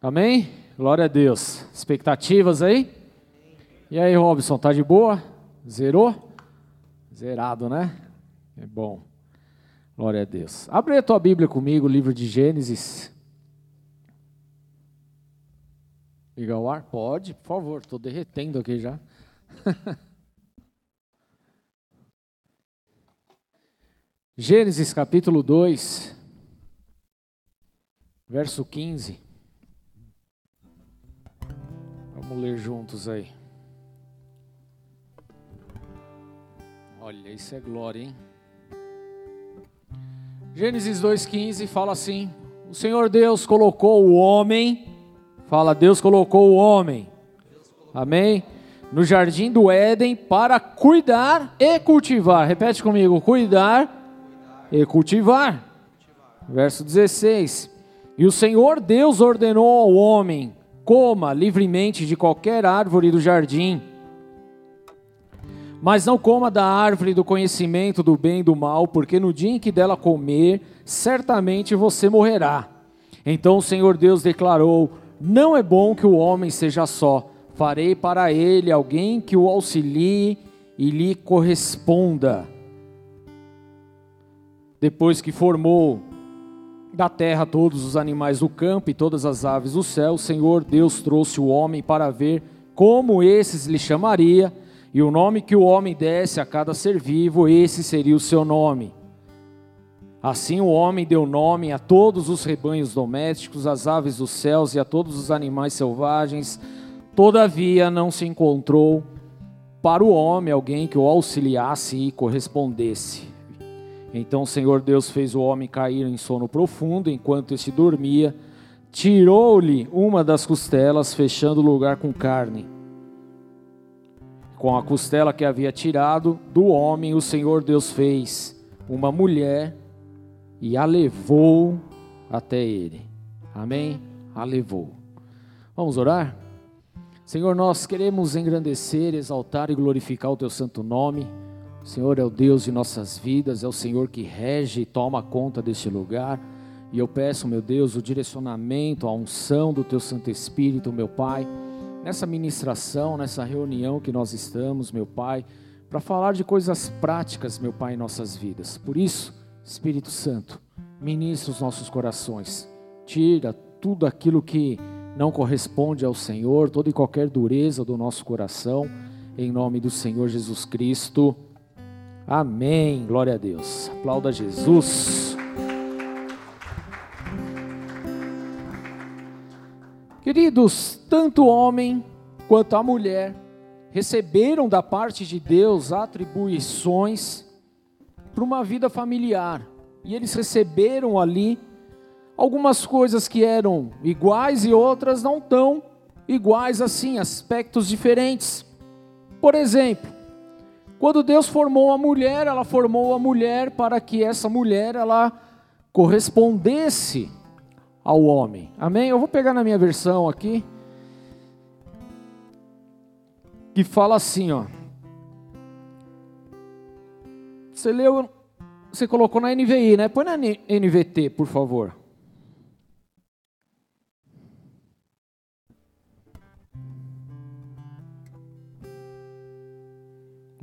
Amém? Glória a Deus. Expectativas aí? E aí, Robson, tá de boa? Zerou? Zerado, né? É bom. Glória a Deus. Abre a tua Bíblia comigo, livro de Gênesis. Liga o ar? Pode, por favor, estou derretendo aqui já. Gênesis capítulo 2, verso 15. Vamos ler juntos aí. Olha, isso é glória, hein? Gênesis 2,15 fala assim: O Senhor Deus colocou o homem, fala, Deus colocou o homem, amém? No jardim do Éden para cuidar e cultivar. Repete comigo: cuidar e cultivar. Verso 16: E o Senhor Deus ordenou ao homem: coma livremente de qualquer árvore do jardim, mas não coma da árvore do conhecimento do bem e do mal, porque no dia em que dela comer, certamente você morrerá. Então o Senhor Deus declarou: Não é bom que o homem seja só, farei para ele alguém que o auxilie e lhe corresponda. Depois que formou da terra todos os animais do campo e todas as aves do céu, o Senhor Deus trouxe o homem para ver como esses lhe chamaria, e o nome que o homem desse a cada ser vivo, esse seria o seu nome. Assim o homem deu nome a todos os rebanhos domésticos, às aves dos céus e a todos os animais selvagens. Todavia não se encontrou para o homem alguém que o auxiliasse e correspondesse. Então o Senhor Deus fez o homem cair em sono profundo enquanto este dormia, tirou-lhe uma das costelas, fechando o lugar com carne. Com a costela que havia tirado do homem, o Senhor Deus fez uma mulher e a levou até ele. Amém? A levou. Vamos orar? Senhor, nós queremos engrandecer, exaltar e glorificar o teu santo nome. O Senhor é o Deus de nossas vidas, é o Senhor que rege e toma conta deste lugar. E eu peço, meu Deus, o direcionamento, a unção do teu Santo Espírito, meu Pai, nessa ministração, nessa reunião que nós estamos, meu Pai, para falar de coisas práticas, meu Pai, em nossas vidas. Por isso, Espírito Santo, ministra os nossos corações, tira tudo aquilo que não corresponde ao Senhor, toda e qualquer dureza do nosso coração, em nome do Senhor Jesus Cristo. Amém. Glória a Deus. Aplauda Jesus. Queridos, tanto o homem quanto a mulher receberam da parte de Deus atribuições para uma vida familiar. E eles receberam ali algumas coisas que eram iguais e outras não tão iguais assim, aspectos diferentes. Por exemplo, quando Deus formou a mulher, ela formou a mulher para que essa mulher ela correspondesse ao homem. Amém? Eu vou pegar na minha versão aqui que fala assim, ó. Você leu, você colocou na NVI, né? Põe na NVT, por favor.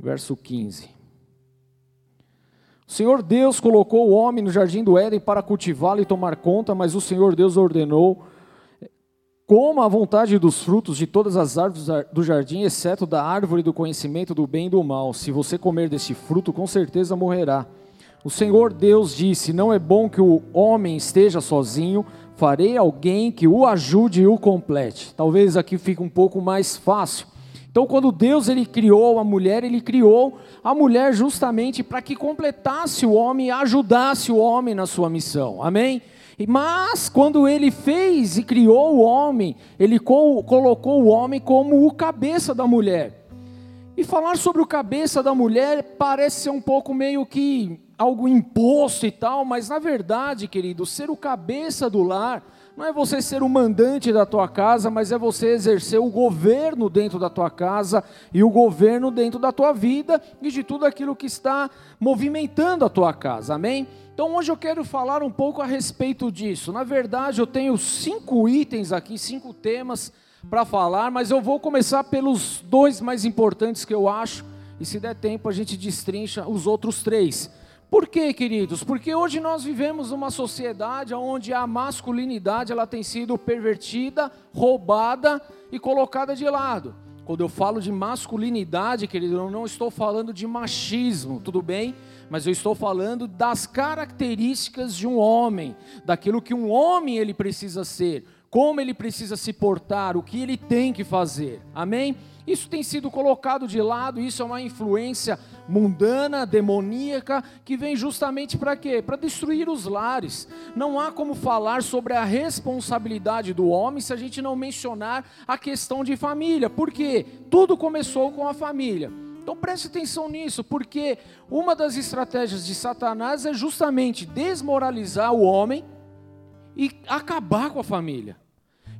Verso 15. O Senhor Deus colocou o homem no jardim do Éden para cultivá-lo e tomar conta, mas o Senhor Deus ordenou Coma a vontade dos frutos de todas as árvores do jardim, exceto da árvore do conhecimento do bem e do mal. Se você comer deste fruto, com certeza morrerá. O Senhor Deus disse: Não é bom que o homem esteja sozinho, farei alguém que o ajude e o complete. Talvez aqui fique um pouco mais fácil. Então, quando Deus ele criou a mulher, ele criou a mulher justamente para que completasse o homem e ajudasse o homem na sua missão. Amém? Mas quando ele fez e criou o homem, ele colocou o homem como o cabeça da mulher. E falar sobre o cabeça da mulher parece ser um pouco meio que algo imposto e tal, mas na verdade, querido, ser o cabeça do lar não é você ser o mandante da tua casa, mas é você exercer o governo dentro da tua casa e o governo dentro da tua vida e de tudo aquilo que está movimentando a tua casa. Amém? Então hoje eu quero falar um pouco a respeito disso. Na verdade, eu tenho cinco itens aqui, cinco temas para falar, mas eu vou começar pelos dois mais importantes que eu acho, e se der tempo a gente destrincha os outros três. Por quê, queridos? Porque hoje nós vivemos uma sociedade onde a masculinidade ela tem sido pervertida, roubada e colocada de lado. Quando eu falo de masculinidade, querido, eu não estou falando de machismo, tudo bem? Mas eu estou falando das características de um homem, daquilo que um homem ele precisa ser, como ele precisa se portar, o que ele tem que fazer. Amém? Isso tem sido colocado de lado, isso é uma influência mundana, demoníaca, que vem justamente para quê? Para destruir os lares. Não há como falar sobre a responsabilidade do homem se a gente não mencionar a questão de família. Por quê? Tudo começou com a família. Então preste atenção nisso, porque uma das estratégias de Satanás é justamente desmoralizar o homem e acabar com a família.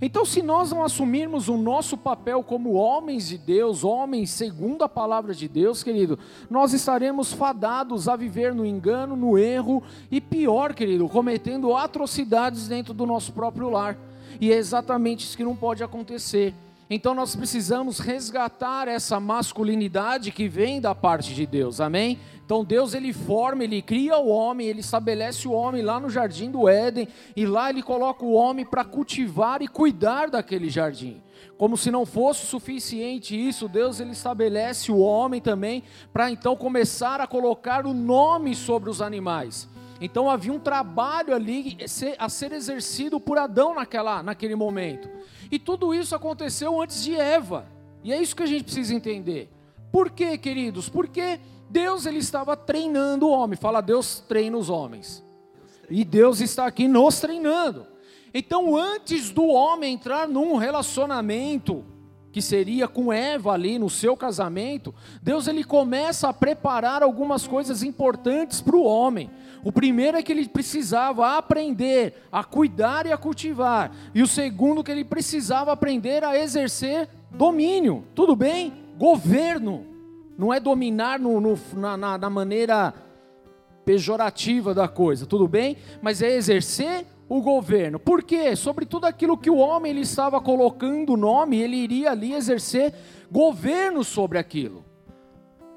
Então, se nós não assumirmos o nosso papel como homens de Deus, homens segundo a palavra de Deus, querido, nós estaremos fadados a viver no engano, no erro e pior, querido, cometendo atrocidades dentro do nosso próprio lar. E é exatamente isso que não pode acontecer. Então nós precisamos resgatar essa masculinidade que vem da parte de Deus. Amém? Então Deus ele forma, ele cria o homem, ele estabelece o homem lá no jardim do Éden e lá ele coloca o homem para cultivar e cuidar daquele jardim. Como se não fosse suficiente isso, Deus ele estabelece o homem também para então começar a colocar o nome sobre os animais. Então havia um trabalho ali a ser exercido por Adão naquela, naquele momento. E tudo isso aconteceu antes de Eva. E é isso que a gente precisa entender. Por quê, queridos? Porque Deus ele estava treinando o homem. Fala, Deus treina os homens. E Deus está aqui nos treinando. Então, antes do homem entrar num relacionamento que seria com Eva ali no seu casamento, Deus ele começa a preparar algumas coisas importantes para o homem. O primeiro é que ele precisava aprender a cuidar e a cultivar, e o segundo que ele precisava aprender a exercer domínio. Tudo bem? Governo. Não é dominar no, no, na, na, na maneira pejorativa da coisa, tudo bem? Mas é exercer o governo. Por quê? Sobre tudo aquilo que o homem ele estava colocando o nome, ele iria ali exercer governo sobre aquilo.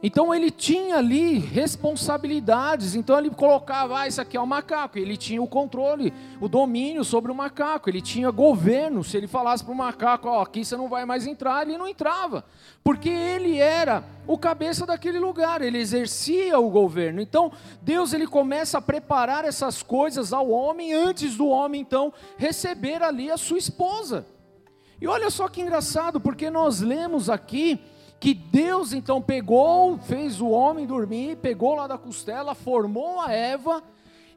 Então ele tinha ali responsabilidades, então ele colocava, ah, isso aqui é o um macaco, ele tinha o controle, o domínio sobre o macaco, ele tinha governo, se ele falasse para o macaco, ó, oh, aqui você não vai mais entrar, ele não entrava, porque ele era o cabeça daquele lugar, ele exercia o governo. Então Deus ele começa a preparar essas coisas ao homem antes do homem então receber ali a sua esposa. E olha só que engraçado, porque nós lemos aqui que Deus então pegou, fez o homem dormir, pegou lá da costela, formou a Eva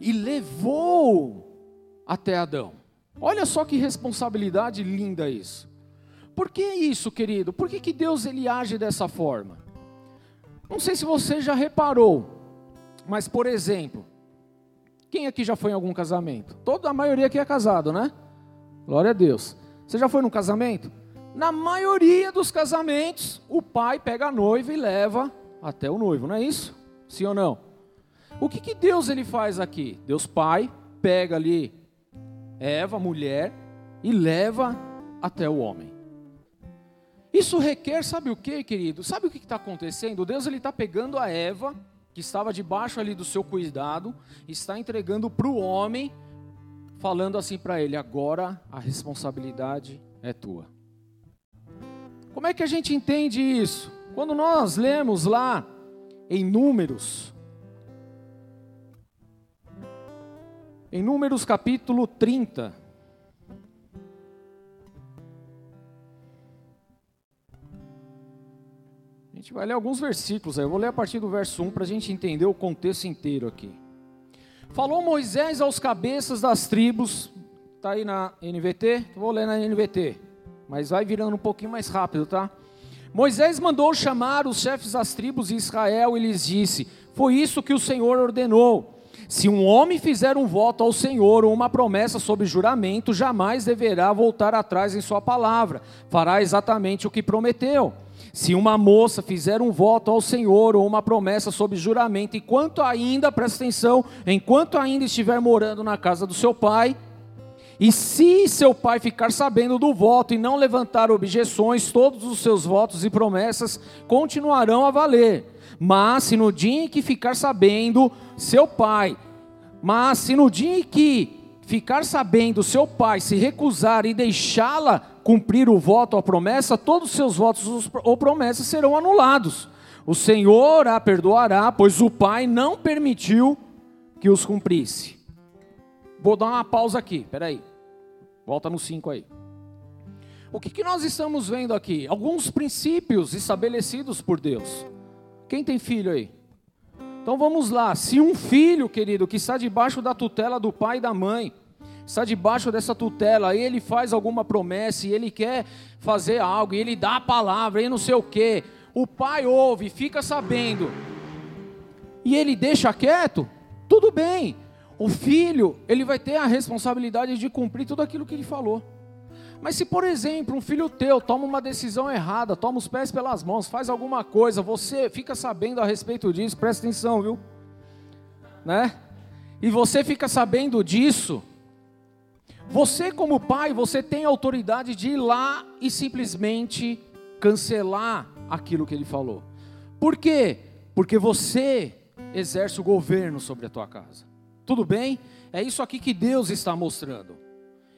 e levou até Adão. Olha só que responsabilidade linda isso. Por que isso, querido? Por que, que Deus ele age dessa forma? Não sei se você já reparou, mas por exemplo, quem aqui já foi em algum casamento? Toda a maioria aqui é casado, né? Glória a Deus. Você já foi num casamento? Na maioria dos casamentos, o pai pega a noiva e leva até o noivo, não é isso? Sim ou não? O que, que Deus ele faz aqui? Deus pai pega ali Eva, mulher, e leva até o homem. Isso requer, sabe o que, querido? Sabe o que está acontecendo? Deus ele está pegando a Eva, que estava debaixo ali do seu cuidado, está entregando para o homem, falando assim para ele: agora a responsabilidade é tua. Como é que a gente entende isso? Quando nós lemos lá em Números, em Números capítulo 30, a gente vai ler alguns versículos aí. Eu vou ler a partir do verso 1 para a gente entender o contexto inteiro aqui. Falou Moisés aos cabeças das tribos, está aí na NVT? Vou ler na NVT mas vai virando um pouquinho mais rápido, tá? Moisés mandou chamar os chefes das tribos de Israel e lhes disse: Foi isso que o Senhor ordenou. Se um homem fizer um voto ao Senhor ou uma promessa sob juramento, jamais deverá voltar atrás em sua palavra, fará exatamente o que prometeu. Se uma moça fizer um voto ao Senhor ou uma promessa sob juramento, enquanto ainda, presta atenção, enquanto ainda estiver morando na casa do seu pai, e se seu pai ficar sabendo do voto e não levantar objeções, todos os seus votos e promessas continuarão a valer. Mas se no dia em que ficar sabendo seu pai, mas se no dia em que ficar sabendo seu pai se recusar e deixá-la cumprir o voto ou promessa, todos os seus votos ou promessas serão anulados. O Senhor a perdoará, pois o pai não permitiu que os cumprisse. Vou dar uma pausa aqui, peraí. Volta no 5 aí. O que, que nós estamos vendo aqui? Alguns princípios estabelecidos por Deus. Quem tem filho aí? Então vamos lá. Se um filho, querido, que está debaixo da tutela do pai e da mãe, está debaixo dessa tutela, ele faz alguma promessa e ele quer fazer algo, e ele dá a palavra, e não sei o quê. O pai ouve, fica sabendo, e ele deixa quieto, tudo bem. O filho, ele vai ter a responsabilidade de cumprir tudo aquilo que ele falou. Mas se, por exemplo, um filho teu toma uma decisão errada, toma os pés pelas mãos, faz alguma coisa, você fica sabendo a respeito disso, presta atenção, viu? Né? E você fica sabendo disso, você como pai, você tem autoridade de ir lá e simplesmente cancelar aquilo que ele falou. Por quê? Porque você exerce o governo sobre a tua casa. Tudo bem? É isso aqui que Deus está mostrando.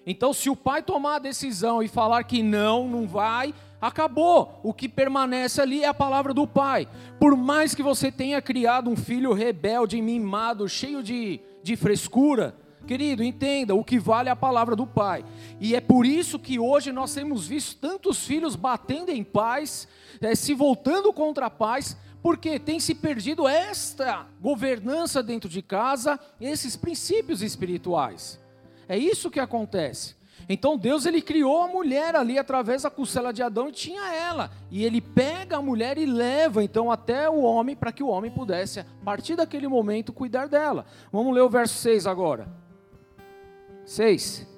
Então, se o pai tomar a decisão e falar que não, não vai, acabou. O que permanece ali é a palavra do pai. Por mais que você tenha criado um filho rebelde, mimado, cheio de, de frescura, querido, entenda: o que vale é a palavra do pai. E é por isso que hoje nós temos visto tantos filhos batendo em paz, é, se voltando contra a paz, porque tem se perdido esta governança dentro de casa, esses princípios espirituais. É isso que acontece. Então Deus ele criou a mulher ali através da costela de Adão e tinha ela. E ele pega a mulher e leva então até o homem para que o homem pudesse, a partir daquele momento, cuidar dela. Vamos ler o verso 6 agora. 6.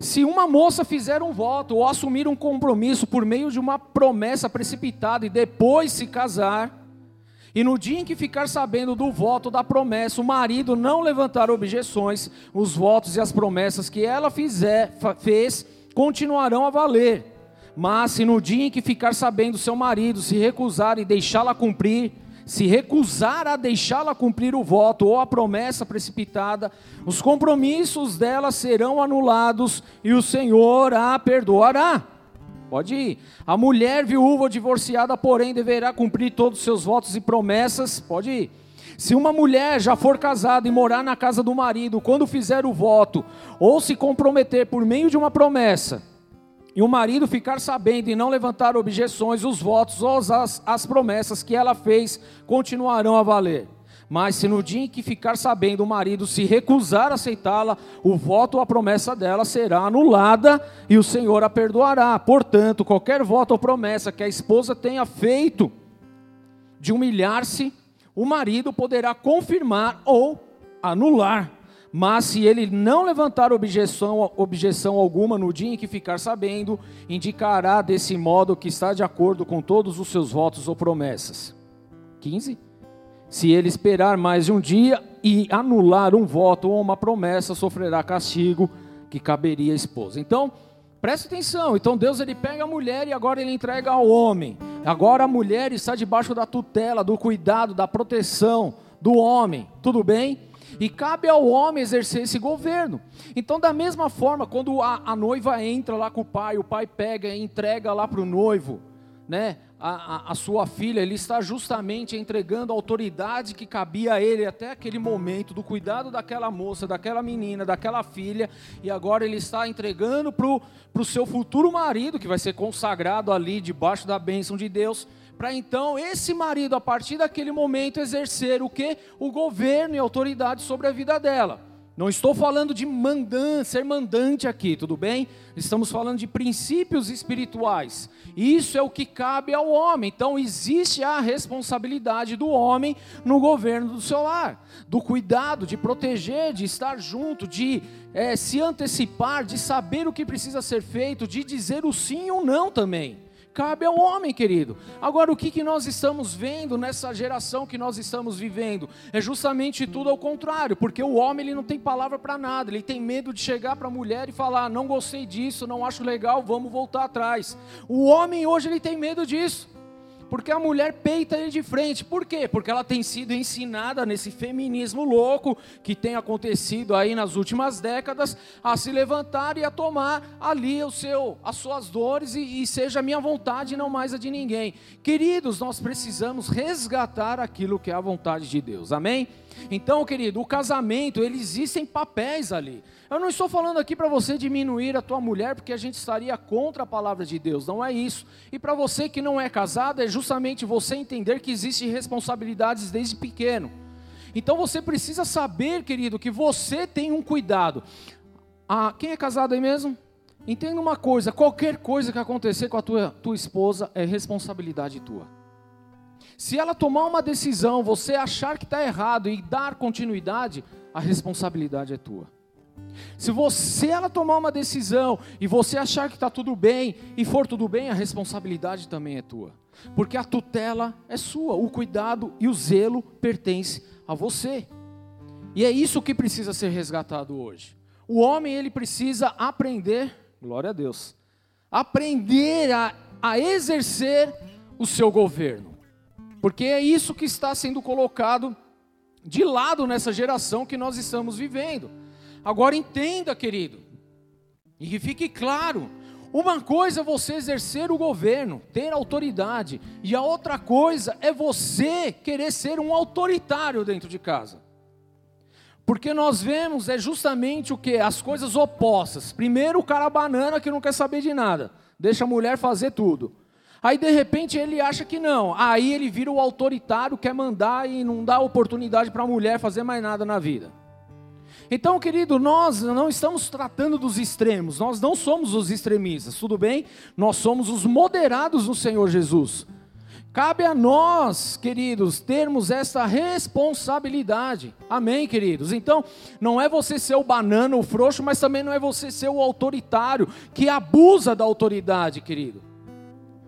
Se uma moça fizer um voto ou assumir um compromisso por meio de uma promessa precipitada e depois se casar, e no dia em que ficar sabendo do voto da promessa, o marido não levantar objeções, os votos e as promessas que ela fizer, fez continuarão a valer. Mas se no dia em que ficar sabendo seu marido se recusar e deixá-la cumprir, se recusar a deixá-la cumprir o voto ou a promessa precipitada, os compromissos dela serão anulados e o Senhor a perdoará. Pode ir. A mulher viúva ou divorciada, porém, deverá cumprir todos os seus votos e promessas. Pode ir. Se uma mulher já for casada e morar na casa do marido, quando fizer o voto, ou se comprometer por meio de uma promessa, e o marido ficar sabendo e não levantar objeções, os votos ou as, as promessas que ela fez continuarão a valer. Mas se no dia em que ficar sabendo o marido se recusar a aceitá-la, o voto ou a promessa dela será anulada e o Senhor a perdoará. Portanto, qualquer voto ou promessa que a esposa tenha feito de humilhar-se, o marido poderá confirmar ou anular. Mas se ele não levantar objeção, objeção alguma no dia em que ficar sabendo, indicará desse modo que está de acordo com todos os seus votos ou promessas. 15. Se ele esperar mais de um dia e anular um voto ou uma promessa, sofrerá castigo que caberia à esposa. Então, preste atenção. Então, Deus ele pega a mulher e agora ele entrega ao homem. Agora a mulher está debaixo da tutela, do cuidado, da proteção do homem. Tudo bem? E cabe ao homem exercer esse governo. Então, da mesma forma, quando a, a noiva entra lá com o pai, o pai pega e entrega lá para o noivo, né? A, a, a, sua filha, ele está justamente entregando a autoridade que cabia a ele até aquele momento, do cuidado daquela moça, daquela menina, daquela filha, e agora ele está entregando para o seu futuro marido, que vai ser consagrado ali debaixo da bênção de Deus, para então esse marido, a partir daquele momento, exercer o que? O governo e autoridade sobre a vida dela. Não estou falando de mandan, ser mandante aqui, tudo bem? Estamos falando de princípios espirituais. Isso é o que cabe ao homem. Então existe a responsabilidade do homem no governo do seu lar, do cuidado, de proteger, de estar junto, de é, se antecipar, de saber o que precisa ser feito, de dizer o sim ou não também cabe ao homem, querido. Agora, o que, que nós estamos vendo nessa geração que nós estamos vivendo? É justamente tudo ao contrário, porque o homem ele não tem palavra para nada, ele tem medo de chegar para a mulher e falar: não gostei disso, não acho legal, vamos voltar atrás. O homem hoje ele tem medo disso. Porque a mulher peita ele de frente. Por quê? Porque ela tem sido ensinada nesse feminismo louco que tem acontecido aí nas últimas décadas a se levantar e a tomar ali o seu, as suas dores e, e seja a minha vontade e não mais a de ninguém. Queridos, nós precisamos resgatar aquilo que é a vontade de Deus. Amém? Então, querido, o casamento, ele existem papéis ali. Eu não estou falando aqui para você diminuir a tua mulher, porque a gente estaria contra a palavra de Deus, não é isso. E para você que não é casado, é justamente você entender que existem responsabilidades desde pequeno. Então você precisa saber, querido, que você tem um cuidado. Ah, quem é casado aí mesmo? Entenda uma coisa: qualquer coisa que acontecer com a tua, tua esposa é responsabilidade tua. Se ela tomar uma decisão, você achar que está errado e dar continuidade, a responsabilidade é tua. Se você ela tomar uma decisão e você achar que está tudo bem e for tudo bem, a responsabilidade também é tua, porque a tutela é sua, o cuidado e o zelo pertence a você. E é isso que precisa ser resgatado hoje. O homem ele precisa aprender, glória a Deus, aprender a, a exercer o seu governo. Porque é isso que está sendo colocado de lado nessa geração que nós estamos vivendo. Agora entenda, querido, e que fique claro: uma coisa é você exercer o governo, ter autoridade, e a outra coisa é você querer ser um autoritário dentro de casa. Porque nós vemos é justamente o que? As coisas opostas. Primeiro o cara banana que não quer saber de nada, deixa a mulher fazer tudo. Aí de repente ele acha que não. Aí ele vira o autoritário, quer mandar e não dá oportunidade para a mulher fazer mais nada na vida. Então, querido, nós não estamos tratando dos extremos, nós não somos os extremistas, tudo bem? Nós somos os moderados no Senhor Jesus. Cabe a nós, queridos, termos essa responsabilidade. Amém, queridos? Então, não é você ser o banana, o frouxo, mas também não é você ser o autoritário que abusa da autoridade, querido.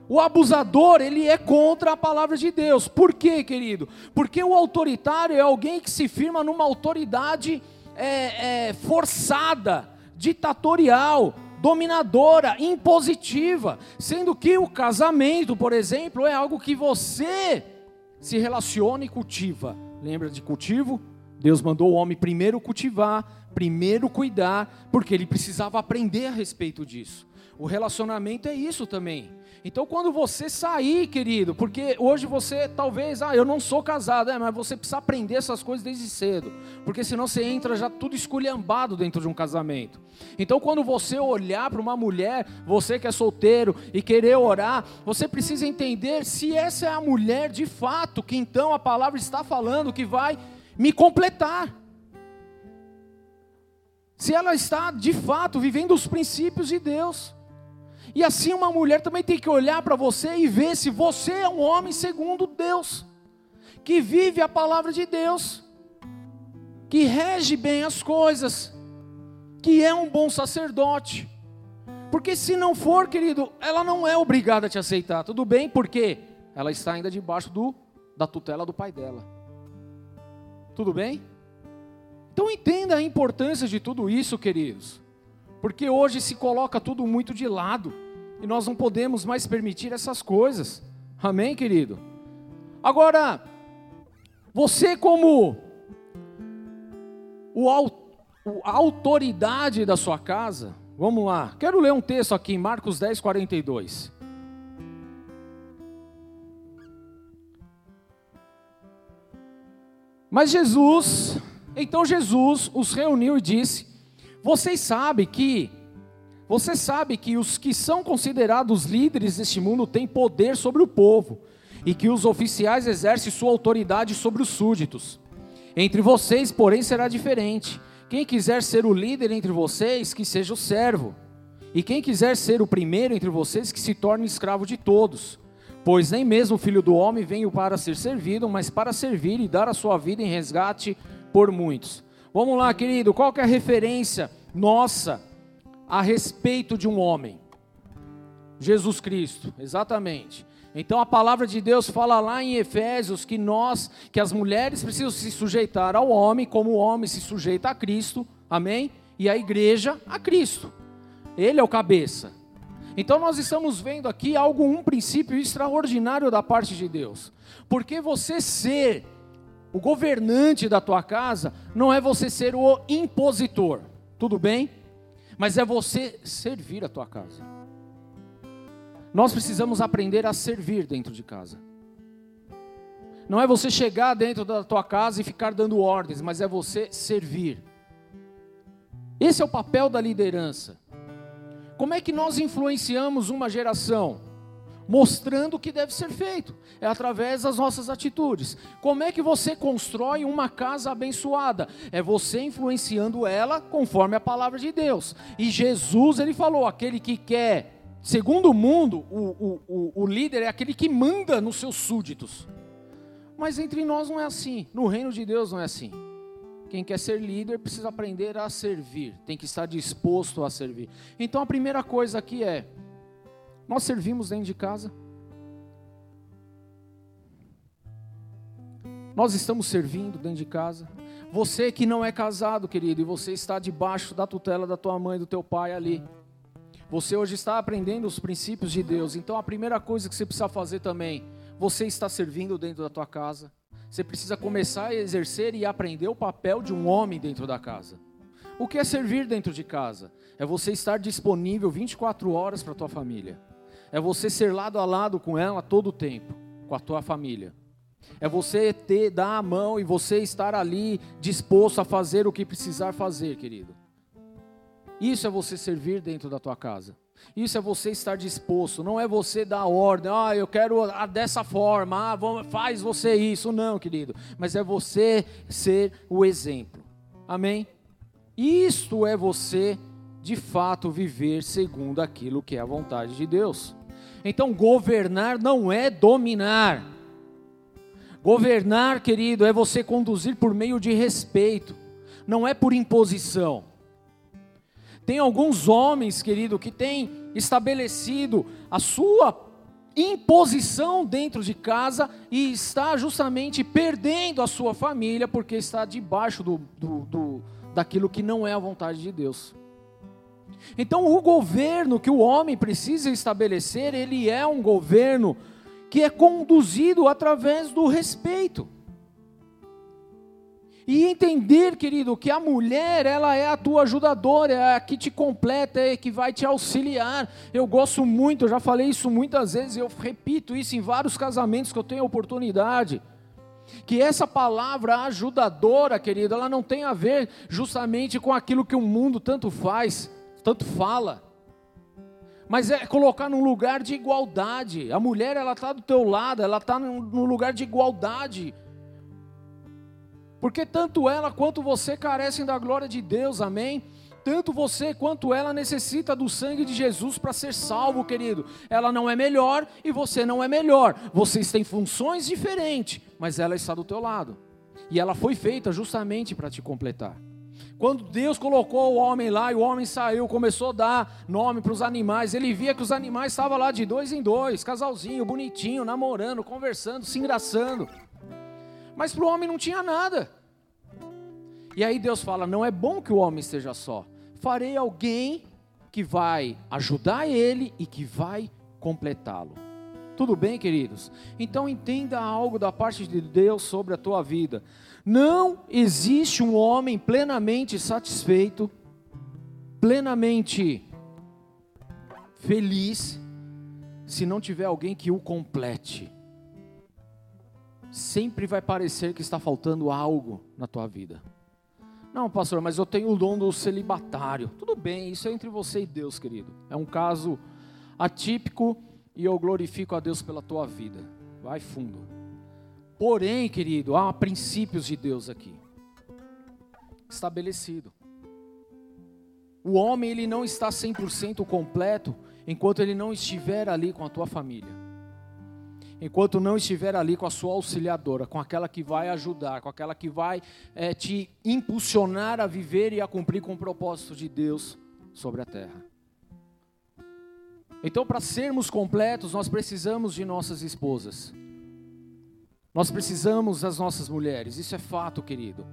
O abusador, ele é contra a palavra de Deus. Por quê, querido? Porque o autoritário é alguém que se firma numa autoridade é, é, forçada, ditatorial, dominadora, impositiva. Sendo que o casamento, por exemplo, é algo que você se relaciona e cultiva. Lembra de cultivo? Deus mandou o homem primeiro cultivar, primeiro cuidar, porque ele precisava aprender a respeito disso. O relacionamento é isso também. Então, quando você sair, querido, porque hoje você talvez, ah, eu não sou casado, é, mas você precisa aprender essas coisas desde cedo, porque senão você entra já tudo esculhambado dentro de um casamento. Então, quando você olhar para uma mulher, você que é solteiro e querer orar, você precisa entender se essa é a mulher de fato que então a palavra está falando que vai me completar. Se ela está de fato vivendo os princípios de Deus. E assim uma mulher também tem que olhar para você e ver se você é um homem segundo Deus, que vive a palavra de Deus, que rege bem as coisas, que é um bom sacerdote. Porque se não for, querido, ela não é obrigada a te aceitar, tudo bem? Porque ela está ainda debaixo do, da tutela do pai dela. Tudo bem? Então entenda a importância de tudo isso, queridos. Porque hoje se coloca tudo muito de lado. E nós não podemos mais permitir essas coisas. Amém, querido? Agora, você como o, a autoridade da sua casa, vamos lá. Quero ler um texto aqui em Marcos 10, 42. Mas Jesus, então Jesus os reuniu e disse: Vocês sabem que você sabe que os que são considerados líderes deste mundo têm poder sobre o povo, e que os oficiais exercem sua autoridade sobre os súditos. Entre vocês, porém, será diferente. Quem quiser ser o líder entre vocês, que seja o servo. E quem quiser ser o primeiro entre vocês, que se torne escravo de todos. Pois nem mesmo o filho do homem veio para ser servido, mas para servir e dar a sua vida em resgate por muitos. Vamos lá, querido, qual que é a referência nossa a respeito de um homem? Jesus Cristo, exatamente. Então a palavra de Deus fala lá em Efésios que nós, que as mulheres precisam se sujeitar ao homem, como o homem se sujeita a Cristo, amém? E a igreja a Cristo. Ele é o cabeça. Então nós estamos vendo aqui algo, um princípio extraordinário da parte de Deus. Porque você ser o governante da tua casa não é você ser o impositor, tudo bem? Mas é você servir a tua casa. Nós precisamos aprender a servir dentro de casa. Não é você chegar dentro da tua casa e ficar dando ordens, mas é você servir. Esse é o papel da liderança. Como é que nós influenciamos uma geração? Mostrando o que deve ser feito, é através das nossas atitudes. Como é que você constrói uma casa abençoada? É você influenciando ela conforme a palavra de Deus. E Jesus, ele falou: aquele que quer, segundo o mundo, o, o, o, o líder é aquele que manda nos seus súditos. Mas entre nós não é assim, no reino de Deus não é assim. Quem quer ser líder precisa aprender a servir, tem que estar disposto a servir. Então a primeira coisa aqui é: nós servimos dentro de casa? Nós estamos servindo dentro de casa? Você que não é casado, querido, e você está debaixo da tutela da tua mãe, do teu pai ali. Você hoje está aprendendo os princípios de Deus. Então a primeira coisa que você precisa fazer também, você está servindo dentro da tua casa? Você precisa começar a exercer e aprender o papel de um homem dentro da casa. O que é servir dentro de casa? É você estar disponível 24 horas para a tua família. É você ser lado a lado com ela todo o tempo, com a tua família. É você ter, dar a mão e você estar ali disposto a fazer o que precisar fazer, querido. Isso é você servir dentro da tua casa. Isso é você estar disposto, não é você dar ordem, ah, eu quero dessa forma, ah, vamos, faz você isso, não, querido. Mas é você ser o exemplo. Amém? Isto é você, de fato, viver segundo aquilo que é a vontade de Deus. Então, governar não é dominar. Governar, querido, é você conduzir por meio de respeito, não é por imposição. Tem alguns homens, querido, que têm estabelecido a sua imposição dentro de casa e está justamente perdendo a sua família porque está debaixo do, do, do, daquilo que não é a vontade de Deus. Então, o governo que o homem precisa estabelecer, ele é um governo que é conduzido através do respeito. E entender, querido, que a mulher, ela é a tua ajudadora, é a que te completa, é a que vai te auxiliar. Eu gosto muito, eu já falei isso muitas vezes, eu repito isso em vários casamentos que eu tenho oportunidade. Que essa palavra ajudadora, querido, ela não tem a ver justamente com aquilo que o mundo tanto faz, tanto fala. Mas é colocar num lugar de igualdade. A mulher, ela está do teu lado, ela está num lugar de igualdade porque tanto ela quanto você carecem da glória de Deus, amém? Tanto você quanto ela necessita do sangue de Jesus para ser salvo, querido. Ela não é melhor e você não é melhor. Vocês têm funções diferentes, mas ela está do teu lado. E ela foi feita justamente para te completar. Quando Deus colocou o homem lá e o homem saiu, começou a dar nome para os animais, ele via que os animais estavam lá de dois em dois, casalzinho, bonitinho, namorando, conversando, se engraçando mas para o homem não tinha nada. E aí Deus fala: não é bom que o homem esteja só, farei alguém que vai ajudar ele e que vai completá-lo. Tudo bem, queridos? Então entenda algo da parte de Deus sobre a tua vida. Não existe um homem plenamente satisfeito, plenamente feliz, se não tiver alguém que o complete sempre vai parecer que está faltando algo na tua vida. Não, pastor, mas eu tenho o dom do celibatário. Tudo bem, isso é entre você e Deus, querido. É um caso atípico e eu glorifico a Deus pela tua vida. Vai fundo. Porém, querido, há princípios de Deus aqui. estabelecido. O homem ele não está 100% completo enquanto ele não estiver ali com a tua família. Enquanto não estiver ali com a sua auxiliadora, com aquela que vai ajudar, com aquela que vai é, te impulsionar a viver e a cumprir com o propósito de Deus sobre a terra. Então, para sermos completos, nós precisamos de nossas esposas. Nós precisamos das nossas mulheres, isso é fato, querido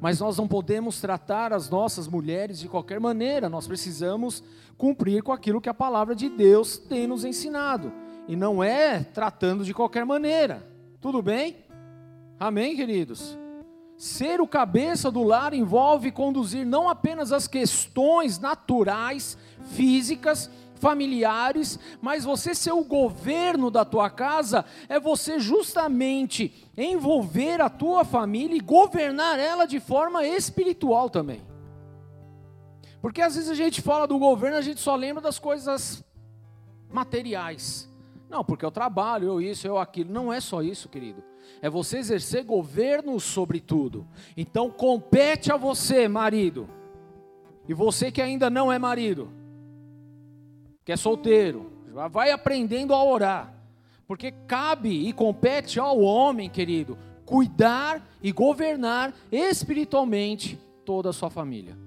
mas nós não podemos tratar as nossas mulheres de qualquer maneira, nós precisamos cumprir com aquilo que a palavra de Deus tem nos ensinado, e não é tratando de qualquer maneira, tudo bem? Amém, queridos? Ser o cabeça do lar envolve conduzir não apenas as questões naturais, físicas, familiares, mas você ser o governo da tua casa é você justamente envolver a tua família e governar ela de forma espiritual também. Porque às vezes a gente fala do governo, a gente só lembra das coisas materiais. Não, porque eu trabalho, eu isso, eu aquilo. Não é só isso, querido. É você exercer governo sobre tudo. Então compete a você, marido. E você que ainda não é marido, que é solteiro, vai aprendendo a orar, porque cabe e compete ao homem, querido, cuidar e governar espiritualmente toda a sua família.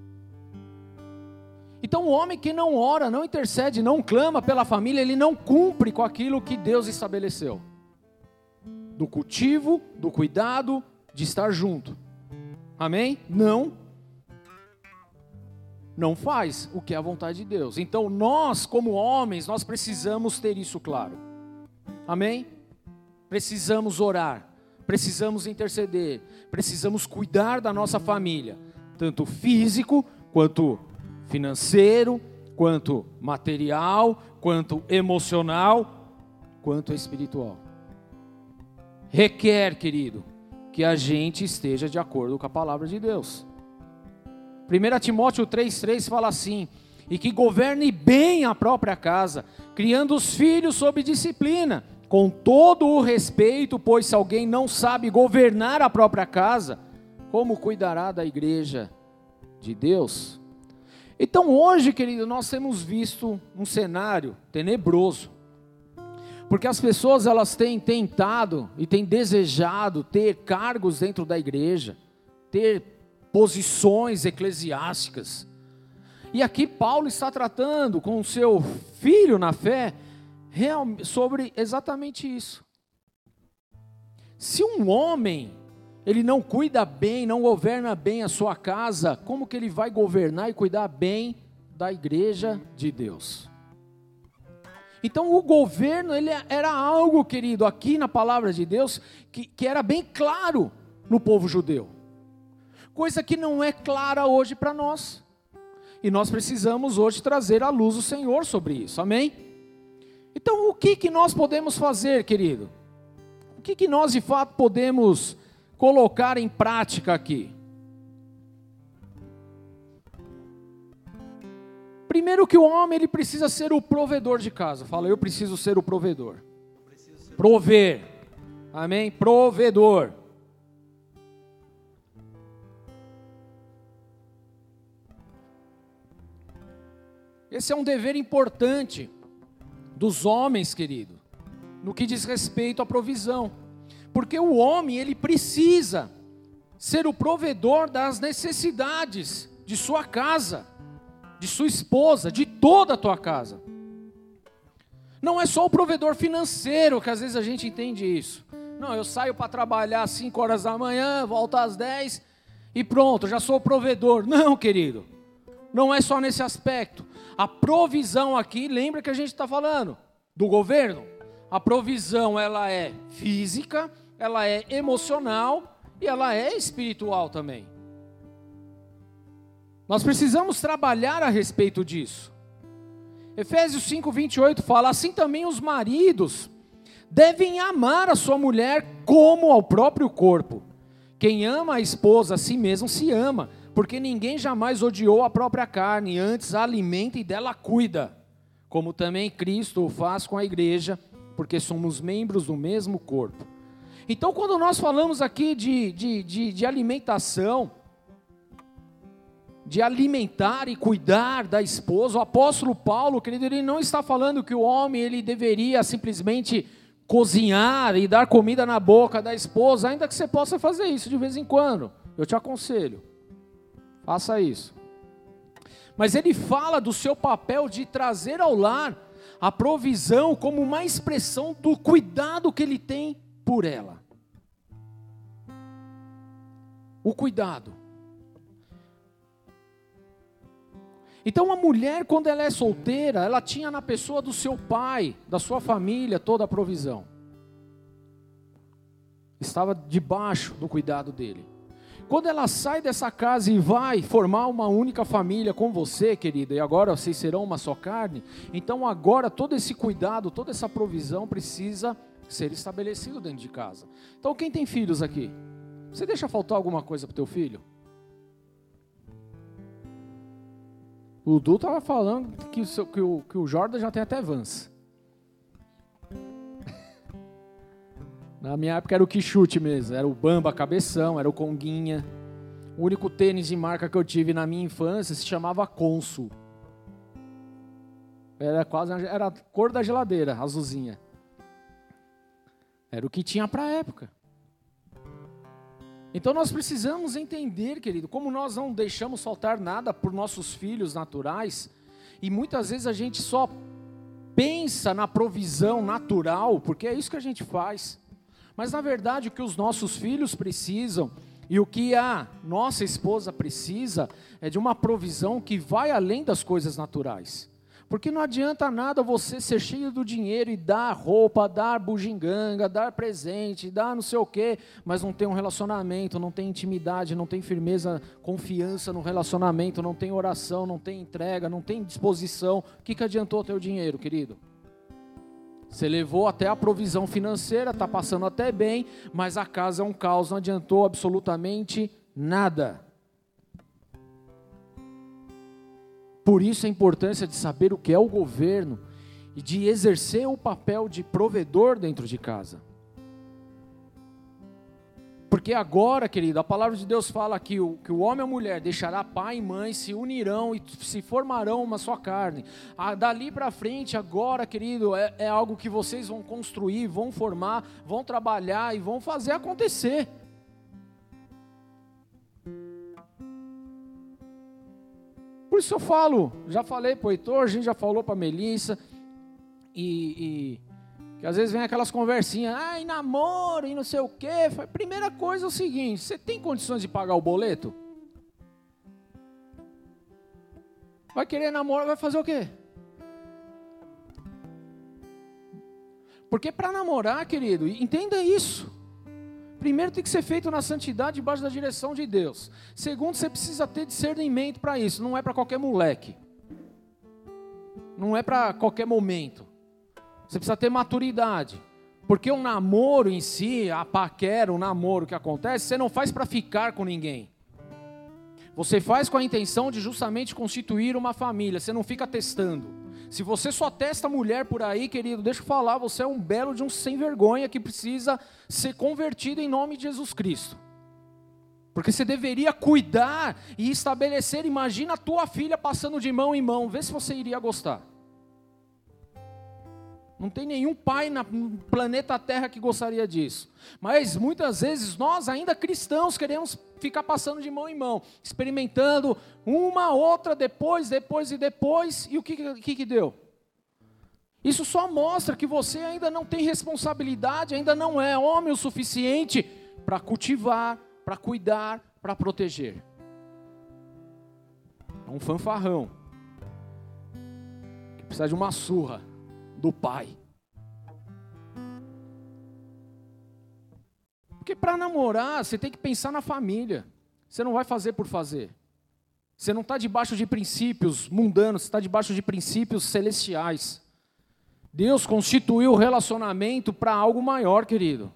Então, o homem que não ora, não intercede, não clama pela família, ele não cumpre com aquilo que Deus estabeleceu do cultivo, do cuidado, de estar junto. Amém? Não não faz o que é a vontade de Deus. Então nós, como homens, nós precisamos ter isso claro. Amém? Precisamos orar, precisamos interceder, precisamos cuidar da nossa família, tanto físico quanto financeiro, quanto material, quanto emocional, quanto espiritual. Requer, querido, que a gente esteja de acordo com a palavra de Deus. 1 Timóteo 3,3 fala assim: e que governe bem a própria casa, criando os filhos sob disciplina, com todo o respeito, pois se alguém não sabe governar a própria casa, como cuidará da igreja de Deus? Então hoje, querido, nós temos visto um cenário tenebroso. Porque as pessoas elas têm tentado e têm desejado ter cargos dentro da igreja, ter posições eclesiásticas. E aqui Paulo está tratando com o seu filho na fé sobre exatamente isso. Se um homem ele não cuida bem, não governa bem a sua casa, como que ele vai governar e cuidar bem da igreja de Deus? Então o governo ele era algo, querido, aqui na palavra de Deus, que, que era bem claro no povo judeu coisa que não é clara hoje para nós. E nós precisamos hoje trazer à luz o Senhor sobre isso, amém? Então, o que, que nós podemos fazer, querido? O que, que nós de fato podemos colocar em prática aqui? Primeiro que o homem ele precisa ser o provedor de casa. Fala, eu preciso ser o provedor. Prover. Amém? Provedor. Esse é um dever importante dos homens, querido, no que diz respeito à provisão. Porque o homem, ele precisa ser o provedor das necessidades de sua casa, de sua esposa, de toda a tua casa. Não é só o provedor financeiro, que às vezes a gente entende isso. Não, eu saio para trabalhar às 5 horas da manhã, volto às 10 e pronto, já sou o provedor. Não, querido. Não é só nesse aspecto. A provisão aqui, lembra que a gente está falando do governo? A provisão ela é física, ela é emocional e ela é espiritual também. Nós precisamos trabalhar a respeito disso. Efésios 5:28 fala: assim também os maridos devem amar a sua mulher como ao próprio corpo. Quem ama a esposa a si mesmo se ama porque ninguém jamais odiou a própria carne, antes a alimenta e dela cuida, como também Cristo faz com a igreja, porque somos membros do mesmo corpo. Então, quando nós falamos aqui de, de, de, de alimentação, de alimentar e cuidar da esposa. O apóstolo Paulo, querido, ele não está falando que o homem ele deveria simplesmente cozinhar e dar comida na boca da esposa, ainda que você possa fazer isso de vez em quando. Eu te aconselho. Faça isso. Mas ele fala do seu papel de trazer ao lar a provisão como uma expressão do cuidado que ele tem por ela. O cuidado. Então, a mulher, quando ela é solteira, ela tinha na pessoa do seu pai, da sua família, toda a provisão. Estava debaixo do cuidado dele. Quando ela sai dessa casa e vai formar uma única família com você, querida, e agora vocês serão uma só carne, então agora todo esse cuidado, toda essa provisão precisa ser estabelecido dentro de casa. Então, quem tem filhos aqui? Você deixa faltar alguma coisa para o teu filho? O Du estava falando que o, seu, que, o, que o Jordan já tem até Vans. Na minha época era o Quixute mesmo, era o Bamba Cabeção, era o Conguinha. O único tênis de marca que eu tive na minha infância se chamava Consul. Era quase era a cor da geladeira, azulzinha. Era o que tinha para a época. Então nós precisamos entender, querido, como nós não deixamos faltar nada por nossos filhos naturais, e muitas vezes a gente só pensa na provisão natural, porque é isso que a gente faz. Mas na verdade o que os nossos filhos precisam e o que a nossa esposa precisa é de uma provisão que vai além das coisas naturais. Porque não adianta nada você ser cheio do dinheiro e dar roupa, dar bugiganga, dar presente, dar não sei o quê, mas não tem um relacionamento, não tem intimidade, não tem firmeza, confiança no relacionamento, não tem oração, não tem entrega, não tem disposição. O que, que adiantou o teu dinheiro, querido? Você levou até a provisão financeira, está passando até bem, mas a casa é um caos, não adiantou absolutamente nada. Por isso a importância de saber o que é o governo e de exercer o papel de provedor dentro de casa. Porque agora, querido, a palavra de Deus fala que o, que o homem e a mulher deixará pai e mãe, se unirão e se formarão uma só carne. Ah, dali para frente, agora, querido, é, é algo que vocês vão construir, vão formar, vão trabalhar e vão fazer acontecer. Por isso eu falo, já falei para o Heitor, a gente já falou para a Melissa, e, e, que às vezes vem aquelas conversinhas, ai, namoro e não sei o quê. Primeira coisa é o seguinte: você tem condições de pagar o boleto? Vai querer namorar, vai fazer o quê? Porque para namorar, querido, entenda isso. Primeiro, tem que ser feito na santidade, debaixo da direção de Deus. Segundo, você precisa ter discernimento para isso. Não é para qualquer moleque. Não é para qualquer momento. Você precisa ter maturidade. Porque o namoro em si, a paquera, o namoro que acontece, você não faz para ficar com ninguém. Você faz com a intenção de justamente constituir uma família. Você não fica testando. Se você só testa mulher por aí, querido, deixa eu falar, você é um belo de um sem vergonha que precisa ser convertido em nome de Jesus Cristo. Porque você deveria cuidar e estabelecer, imagina a tua filha passando de mão em mão, vê se você iria gostar. Não tem nenhum pai no planeta Terra que gostaria disso. Mas muitas vezes nós, ainda cristãos, queremos ficar passando de mão em mão, experimentando uma, outra, depois, depois e depois. E o que, que, que deu? Isso só mostra que você ainda não tem responsabilidade, ainda não é homem o suficiente para cultivar, para cuidar, para proteger. É um fanfarrão que precisa de uma surra do pai. Porque para namorar, você tem que pensar na família. Você não vai fazer por fazer. Você não está debaixo de princípios mundanos, você está debaixo de princípios celestiais. Deus constituiu o relacionamento para algo maior, querido.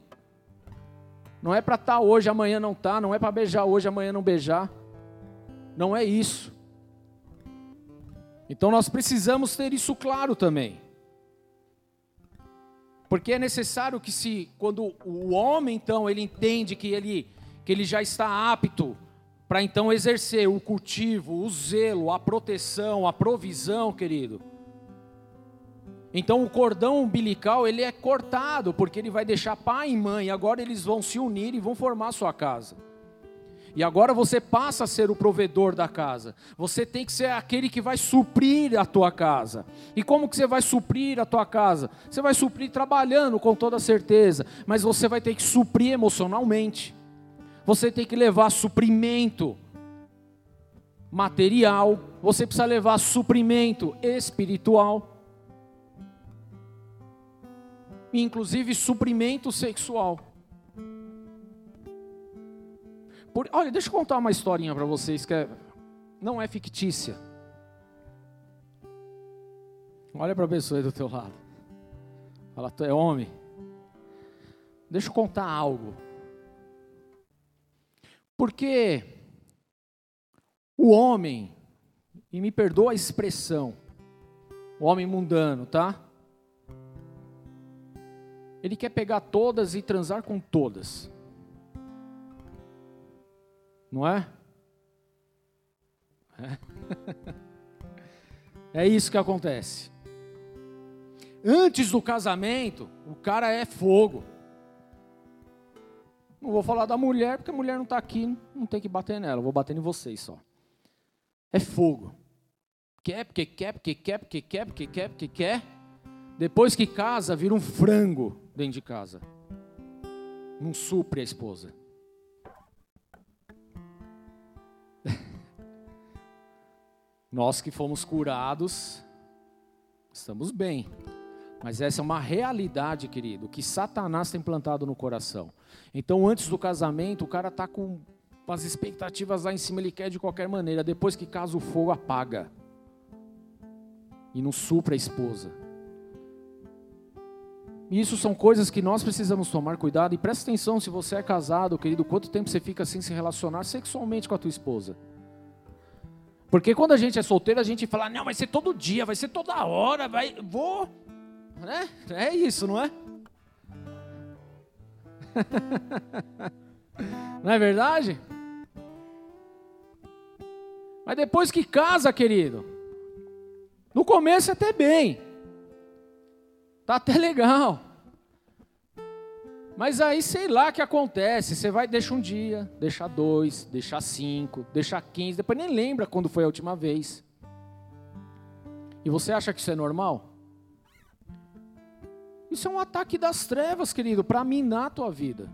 Não é para estar tá hoje, amanhã não está. Não é para beijar hoje, amanhã não beijar. Não é isso. Então nós precisamos ter isso claro também. Porque é necessário que se quando o homem então ele entende que ele que ele já está apto para então exercer o cultivo, o zelo, a proteção, a provisão, querido. Então o cordão umbilical ele é cortado porque ele vai deixar pai e mãe. Agora eles vão se unir e vão formar sua casa. E agora você passa a ser o provedor da casa. Você tem que ser aquele que vai suprir a tua casa. E como que você vai suprir a tua casa? Você vai suprir trabalhando com toda certeza, mas você vai ter que suprir emocionalmente. Você tem que levar suprimento material, você precisa levar suprimento espiritual inclusive suprimento sexual. Por, olha, deixa eu contar uma historinha para vocês que é, não é fictícia. Olha para a pessoa aí do teu lado. Fala, tu é homem. Deixa eu contar algo. Porque o homem, e me perdoa a expressão, o homem mundano, tá? Ele quer pegar todas e transar com todas. Não é? É, é isso que acontece. Antes do casamento, o cara é fogo. Não vou falar da mulher, porque a mulher não está aqui, não tem que bater nela, vou bater em vocês só. É fogo. Quer, porque quer, porque quer, porque quer, porque quer, porque quer. Depois que casa, vira um frango dentro de casa. Não supre a esposa. Nós que fomos curados, estamos bem. Mas essa é uma realidade, querido, que Satanás tem plantado no coração. Então, antes do casamento, o cara está com as expectativas lá em cima, ele quer de qualquer maneira. Depois que casa o fogo, apaga. E não supra a esposa. E isso são coisas que nós precisamos tomar cuidado. E presta atenção se você é casado, querido, quanto tempo você fica sem se relacionar sexualmente com a tua esposa. Porque quando a gente é solteiro, a gente fala, não, vai ser todo dia, vai ser toda hora, vai, vou. Né? É isso, não é? não é verdade? Mas depois que casa, querido, no começo é até bem. Tá até legal. Mas aí sei lá o que acontece. Você vai, deixa um dia, deixa dois, deixa cinco, deixa quinze, depois nem lembra quando foi a última vez. E você acha que isso é normal? Isso é um ataque das trevas, querido, para minar a tua vida.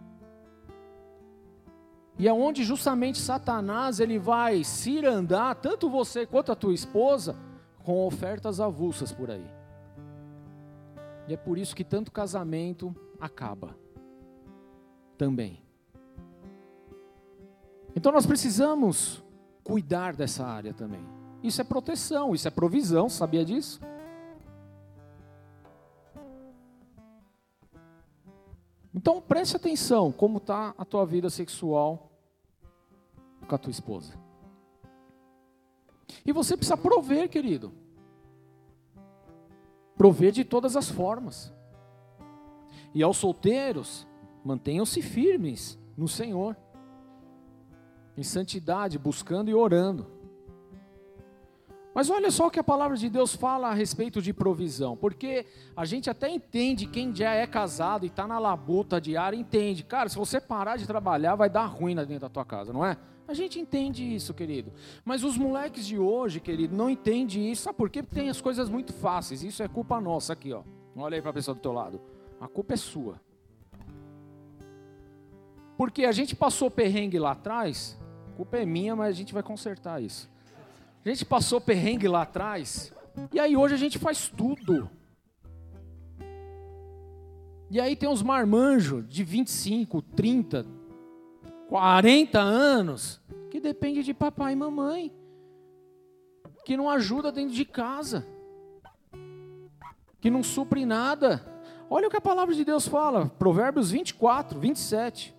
E é onde justamente Satanás ele vai cirandar tanto você quanto a tua esposa com ofertas avulsas por aí. E é por isso que tanto casamento acaba também. Então nós precisamos cuidar dessa área também. Isso é proteção, isso é provisão, sabia disso? Então preste atenção como está a tua vida sexual com a tua esposa. E você precisa prover, querido prover de todas as formas. E aos solteiros, mantenham-se firmes no Senhor, em santidade, buscando e orando. Mas olha só o que a palavra de Deus fala a respeito de provisão, porque a gente até entende, quem já é casado e está na labuta diária, entende, cara, se você parar de trabalhar, vai dar ruim dentro da tua casa, não é? A gente entende isso, querido. Mas os moleques de hoje, querido, não entendem isso. Sabe por quê? Porque tem as coisas muito fáceis. Isso é culpa nossa aqui, ó. Olha aí para a pessoa do teu lado. A culpa é sua. Porque a gente passou perrengue lá atrás, culpa é minha, mas a gente vai consertar isso. A gente passou perrengue lá atrás, e aí hoje a gente faz tudo. E aí tem uns marmanjos de 25, 30, 40 anos, que depende de papai e mamãe, que não ajuda dentro de casa, que não supre nada. Olha o que a palavra de Deus fala, Provérbios 24, 27.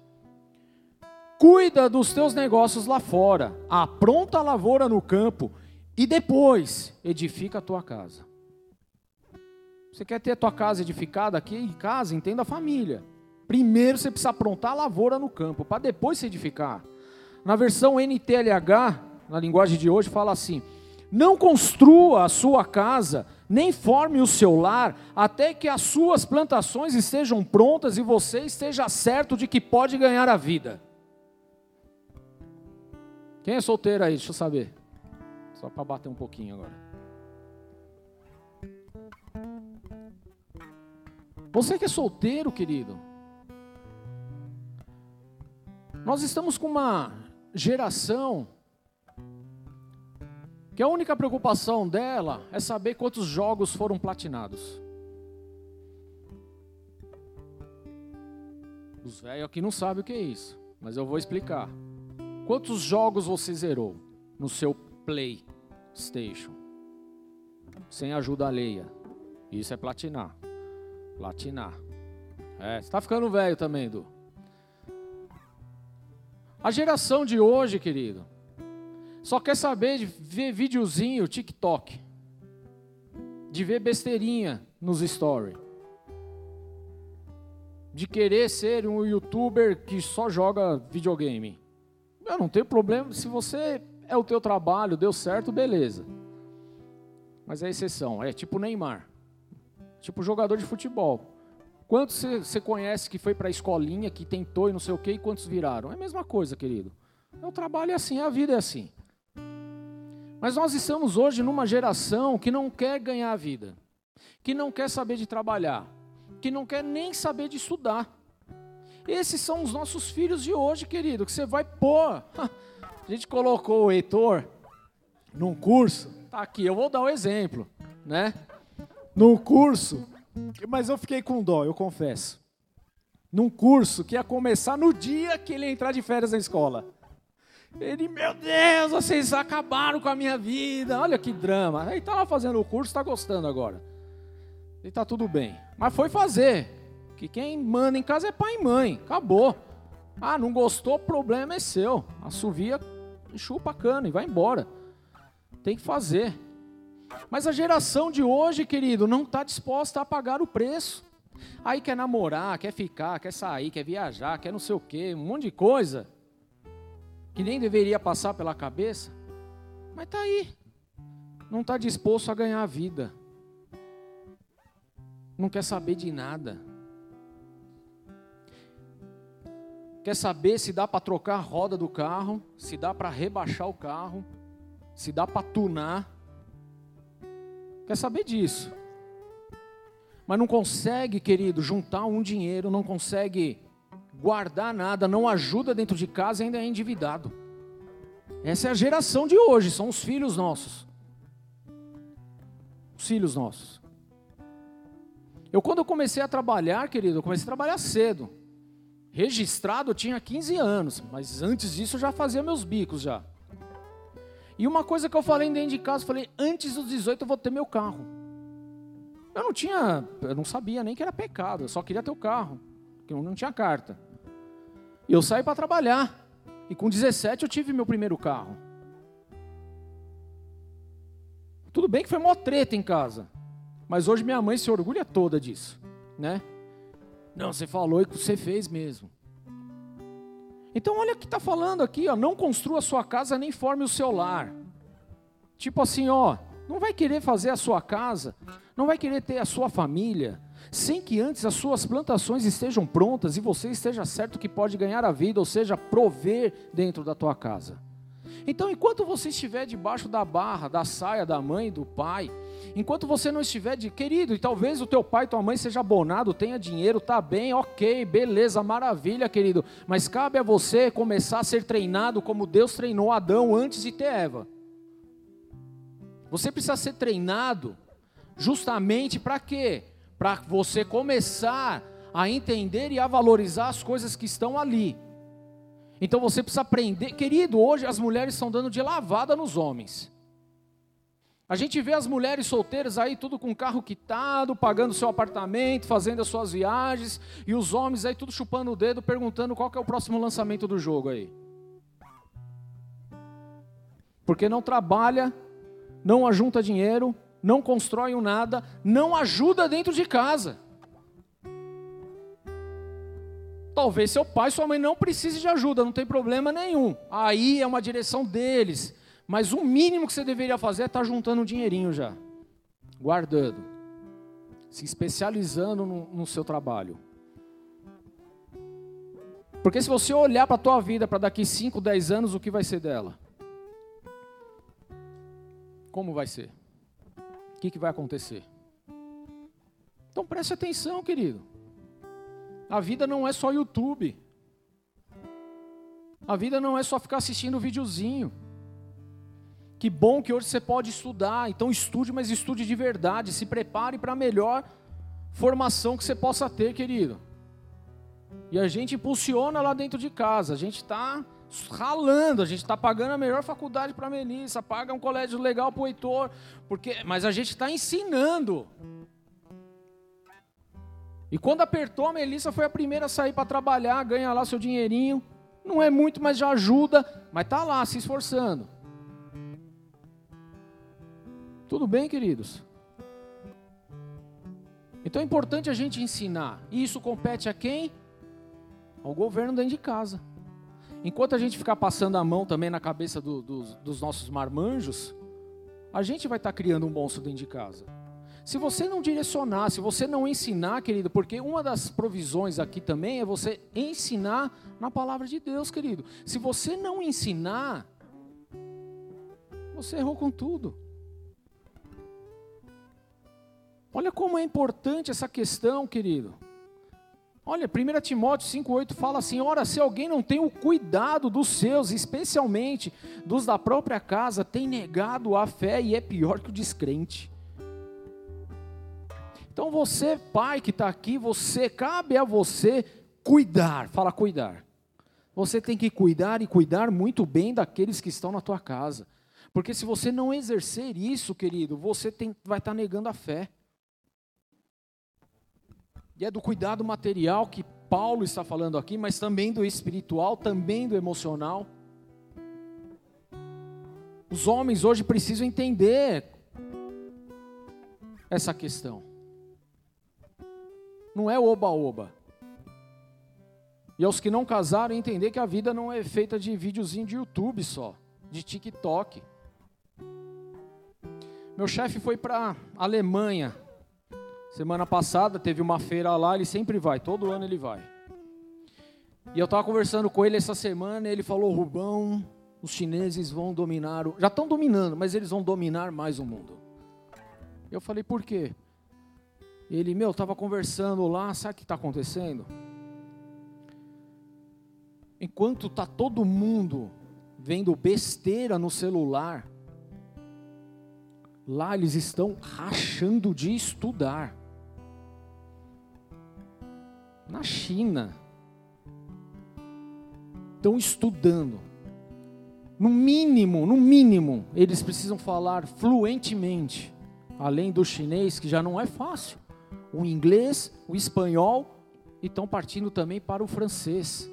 Cuida dos teus negócios lá fora, apronta a lavoura no campo e depois edifica a tua casa. Você quer ter a tua casa edificada aqui em casa? Entenda a família. Primeiro você precisa aprontar a lavoura no campo, para depois se edificar. Na versão NTLH, na linguagem de hoje, fala assim: Não construa a sua casa, nem forme o seu lar, até que as suas plantações estejam prontas e você esteja certo de que pode ganhar a vida. Quem é solteiro aí? Deixa eu saber. Só para bater um pouquinho agora. Você que é solteiro, querido. Nós estamos com uma geração que a única preocupação dela é saber quantos jogos foram platinados. Os velhos aqui não sabem o que é isso, mas eu vou explicar. Quantos jogos você zerou no seu PlayStation? Sem ajuda alheia. Isso é platinar. Platinar. É, você está ficando velho também, Du. A geração de hoje, querido, só quer saber de ver videozinho, TikTok. De ver besteirinha nos stories. De querer ser um youtuber que só joga videogame. Eu não tenho problema, se você é o teu trabalho, deu certo, beleza. Mas é exceção, é tipo Neymar. Tipo jogador de futebol. Quantos você conhece que foi para a escolinha, que tentou e não sei o quê, e quantos viraram? É a mesma coisa, querido. O trabalho é assim, a vida é assim. Mas nós estamos hoje numa geração que não quer ganhar a vida, que não quer saber de trabalhar, que não quer nem saber de estudar. Esses são os nossos filhos de hoje, querido, que você vai pôr. A gente colocou o Heitor num curso, tá aqui, eu vou dar um exemplo, né? Num curso, mas eu fiquei com dó, eu confesso. Num curso que ia começar no dia que ele entrar de férias na escola. Ele, meu Deus, vocês acabaram com a minha vida. Olha que drama. Aí tá lá fazendo o curso, está gostando agora. E tá tudo bem. Mas foi fazer. Que quem manda em casa é pai e mãe. Acabou. Ah, não gostou, problema é seu. Assovia, chupa a cana e vai embora. Tem que fazer. Mas a geração de hoje, querido, não está disposta a pagar o preço. Aí quer namorar, quer ficar, quer sair, quer viajar, quer não sei o quê, um monte de coisa que nem deveria passar pela cabeça, mas está aí. Não está disposto a ganhar a vida. Não quer saber de nada. Quer saber se dá para trocar a roda do carro, se dá para rebaixar o carro, se dá para tunar. Quer saber disso. Mas não consegue, querido, juntar um dinheiro, não consegue guardar nada, não ajuda dentro de casa e ainda é endividado. Essa é a geração de hoje, são os filhos nossos. Os filhos nossos. Eu, quando eu comecei a trabalhar, querido, eu comecei a trabalhar cedo. Registrado eu tinha 15 anos, mas antes disso eu já fazia meus bicos já. E uma coisa que eu falei dentro de casa, eu falei, antes dos 18 eu vou ter meu carro. Eu não tinha, eu não sabia nem que era pecado, eu só queria ter o carro, porque eu não tinha carta. E eu saí para trabalhar. E com 17 eu tive meu primeiro carro. Tudo bem que foi mó treta em casa. Mas hoje minha mãe se orgulha toda disso, né? Não, você falou e você fez mesmo. Então olha o que está falando aqui, ó, não construa sua casa nem forme o seu lar. Tipo assim, ó, não vai querer fazer a sua casa, não vai querer ter a sua família, sem que antes as suas plantações estejam prontas e você esteja certo que pode ganhar a vida, ou seja, prover dentro da tua casa. Então, enquanto você estiver debaixo da barra, da saia da mãe, do pai, enquanto você não estiver de querido, e talvez o teu pai, tua mãe seja abonado, tenha dinheiro, tá bem, ok, beleza, maravilha, querido, mas cabe a você começar a ser treinado como Deus treinou Adão antes de ter Eva. Você precisa ser treinado justamente para quê? para você começar a entender e a valorizar as coisas que estão ali. Então você precisa aprender, querido, hoje as mulheres estão dando de lavada nos homens. A gente vê as mulheres solteiras aí tudo com carro quitado, pagando seu apartamento, fazendo as suas viagens, e os homens aí tudo chupando o dedo, perguntando qual é o próximo lançamento do jogo aí. Porque não trabalha, não ajunta dinheiro, não constroem nada, não ajuda dentro de casa. Talvez seu pai sua mãe não precisem de ajuda, não tem problema nenhum. Aí é uma direção deles. Mas o mínimo que você deveria fazer é estar tá juntando um dinheirinho já, guardando, se especializando no, no seu trabalho. Porque se você olhar para a tua vida para daqui 5, 10 anos, o que vai ser dela? Como vai ser? O que, que vai acontecer? Então preste atenção, querido. A vida não é só YouTube. A vida não é só ficar assistindo videozinho. Que bom que hoje você pode estudar. Então estude, mas estude de verdade. Se prepare para a melhor formação que você possa ter, querido. E a gente impulsiona lá dentro de casa. A gente está ralando, a gente está pagando a melhor faculdade para a Melissa, paga um colégio legal para o Heitor, porque, mas a gente está ensinando. E quando apertou, a Melissa foi a primeira a sair para trabalhar, ganha lá seu dinheirinho. Não é muito, mas já ajuda, mas está lá se esforçando. Tudo bem, queridos? Então é importante a gente ensinar. E isso compete a quem? Ao governo dentro de casa. Enquanto a gente ficar passando a mão também na cabeça do, do, dos nossos marmanjos, a gente vai estar tá criando um monstro dentro de casa. Se você não direcionar, se você não ensinar, querido, porque uma das provisões aqui também é você ensinar na palavra de Deus, querido. Se você não ensinar, você errou com tudo. Olha como é importante essa questão, querido. Olha, 1 Timóteo 5,8 fala assim: Ora, se alguém não tem o cuidado dos seus, especialmente dos da própria casa, tem negado a fé e é pior que o descrente. Então você, pai que está aqui, você, cabe a você cuidar, fala cuidar. Você tem que cuidar e cuidar muito bem daqueles que estão na tua casa. Porque se você não exercer isso, querido, você tem, vai estar tá negando a fé. E é do cuidado material que Paulo está falando aqui, mas também do espiritual, também do emocional. Os homens hoje precisam entender essa questão. Não é oba-oba. E aos que não casaram, entender que a vida não é feita de videozinho de YouTube só, de TikTok. Meu chefe foi para Alemanha Semana passada teve uma feira lá, ele sempre vai, todo ano ele vai. E eu estava conversando com ele essa semana e ele falou: Rubão, os chineses vão dominar, o... já estão dominando, mas eles vão dominar mais o mundo. Eu falei: por quê? Ele, meu, estava conversando lá, sabe o que está acontecendo? Enquanto está todo mundo vendo besteira no celular, lá eles estão rachando de estudar na China. Estão estudando. No mínimo, no mínimo, eles precisam falar fluentemente, além do chinês, que já não é fácil, o inglês, o espanhol, e estão partindo também para o francês.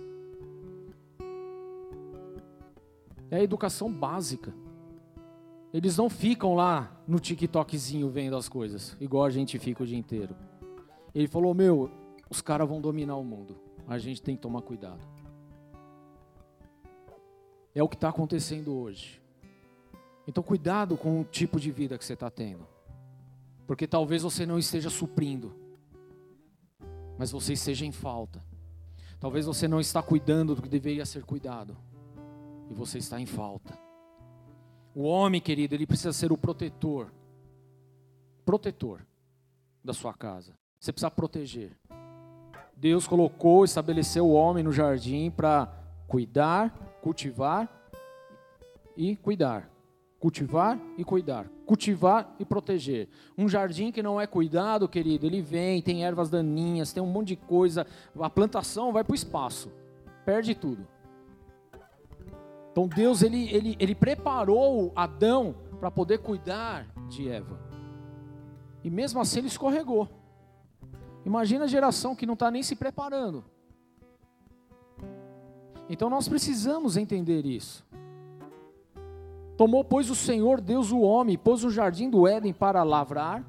É a educação básica. Eles não ficam lá no TikTokzinho vendo as coisas, igual a gente fica o dia inteiro. Ele falou: Meu, os caras vão dominar o mundo. A gente tem que tomar cuidado. É o que está acontecendo hoje. Então, cuidado com o tipo de vida que você está tendo. Porque talvez você não esteja suprindo, mas você esteja em falta. Talvez você não está cuidando do que deveria ser cuidado, e você está em falta. O homem, querido, ele precisa ser o protetor protetor da sua casa. Você precisa proteger. Deus colocou, estabeleceu o homem no jardim para cuidar, cultivar e cuidar. Cultivar e cuidar. Cultivar e proteger. Um jardim que não é cuidado, querido, ele vem, tem ervas daninhas, tem um monte de coisa. A plantação vai para o espaço, perde tudo. Então Deus ele, ele, ele preparou Adão para poder cuidar de Eva. E mesmo assim ele escorregou. Imagina a geração que não está nem se preparando. Então nós precisamos entender isso. Tomou, pois, o Senhor Deus o homem, pôs o jardim do Éden para lavrar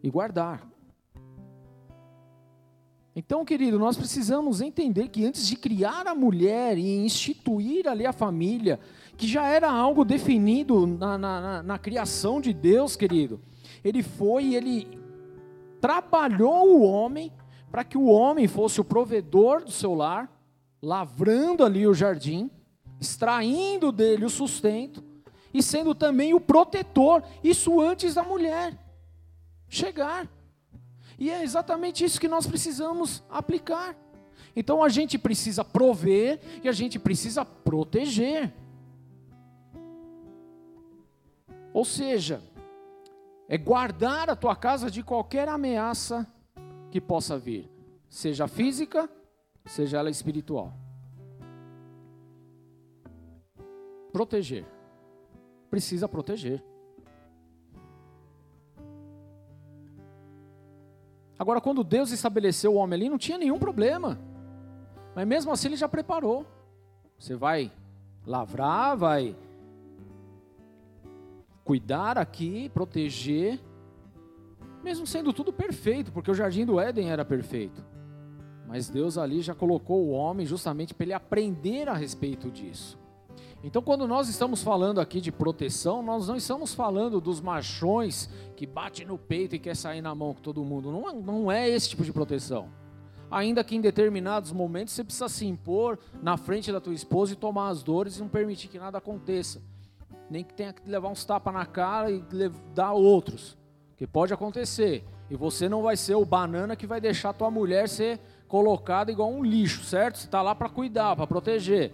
e guardar. Então, querido, nós precisamos entender que antes de criar a mulher e instituir ali a família, que já era algo definido na, na, na, na criação de Deus, querido, ele foi ele trabalhou o homem para que o homem fosse o provedor do seu lar, lavrando ali o jardim, extraindo dele o sustento e sendo também o protetor, isso antes da mulher chegar. E é exatamente isso que nós precisamos aplicar. Então a gente precisa prover e a gente precisa proteger. Ou seja, é guardar a tua casa de qualquer ameaça que possa vir, seja física, seja ela espiritual. Proteger. Precisa proteger. Agora, quando Deus estabeleceu o homem ali, não tinha nenhum problema. Mas mesmo assim, ele já preparou. Você vai lavrar, vai cuidar aqui, proteger, mesmo sendo tudo perfeito, porque o jardim do Éden era perfeito. Mas Deus ali já colocou o homem justamente para ele aprender a respeito disso. Então, quando nós estamos falando aqui de proteção, nós não estamos falando dos machões que bate no peito e quer sair na mão com todo mundo. Não, é, não é esse tipo de proteção. Ainda que em determinados momentos você precisa se impor na frente da tua esposa e tomar as dores e não permitir que nada aconteça. Nem que tenha que levar uns tapas na cara e dar outros. Que pode acontecer. E você não vai ser o banana que vai deixar tua mulher ser colocada igual um lixo, certo? Você está lá para cuidar, para proteger.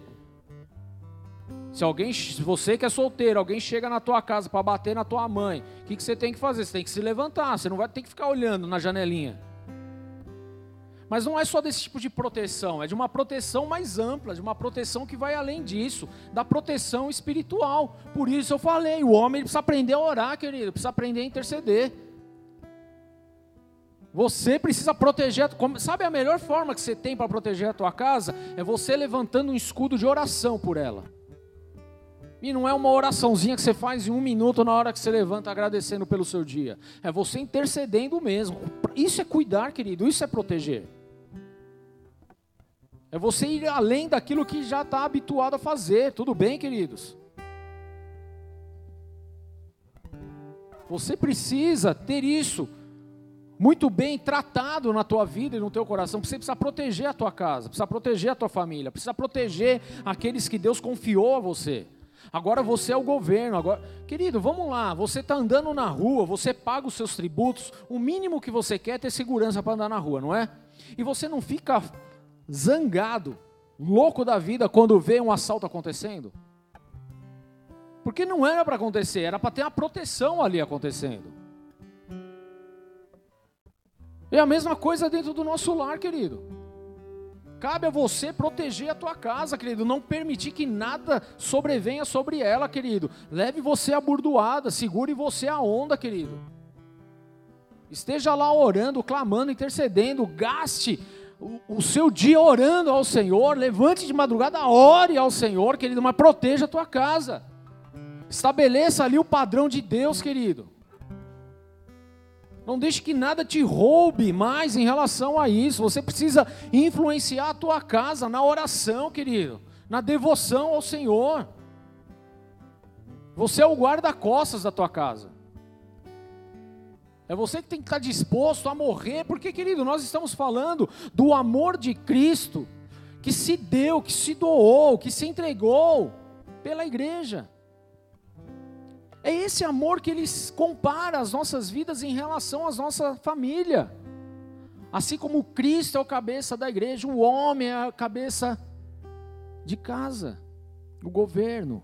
Se alguém, se você que é solteiro, alguém chega na tua casa para bater na tua mãe, o que, que você tem que fazer? Você tem que se levantar, você não vai ter que ficar olhando na janelinha. Mas não é só desse tipo de proteção, é de uma proteção mais ampla, de uma proteção que vai além disso, da proteção espiritual. Por isso eu falei, o homem precisa aprender a orar, querido, precisa aprender a interceder. Você precisa proteger, sabe a melhor forma que você tem para proteger a tua casa? É você levantando um escudo de oração por ela. E não é uma oraçãozinha que você faz em um minuto na hora que você levanta agradecendo pelo seu dia. É você intercedendo mesmo. Isso é cuidar, querido. Isso é proteger. É você ir além daquilo que já está habituado a fazer. Tudo bem, queridos? Você precisa ter isso muito bem tratado na tua vida e no teu coração. Você precisa proteger a tua casa, precisa proteger a tua família, precisa proteger aqueles que Deus confiou a você. Agora você é o governo. Agora, querido, vamos lá. Você está andando na rua, você paga os seus tributos. O mínimo que você quer é ter segurança para andar na rua, não é? E você não fica zangado, louco da vida quando vê um assalto acontecendo? Porque não era para acontecer, era para ter uma proteção ali acontecendo. É a mesma coisa dentro do nosso lar, querido. Cabe a você proteger a tua casa, querido. Não permitir que nada sobrevenha sobre ela, querido. Leve você a burdoada, segure você a onda, querido. Esteja lá orando, clamando, intercedendo. Gaste o, seu dia orando ao Senhor. Levante de madrugada, ore ao Senhor, querido. Mas proteja a tua casa. Estabeleça ali o padrão de Deus, querido. Não deixe que nada te roube mais em relação a isso. Você precisa influenciar a tua casa na oração, querido, na devoção ao Senhor. Você é o guarda-costas da tua casa. É você que tem que estar disposto a morrer, porque, querido, nós estamos falando do amor de Cristo que se deu, que se doou, que se entregou pela igreja. É esse amor que ele compara as nossas vidas em relação à nossa família. Assim como Cristo é o cabeça da igreja, o homem é a cabeça de casa, o governo.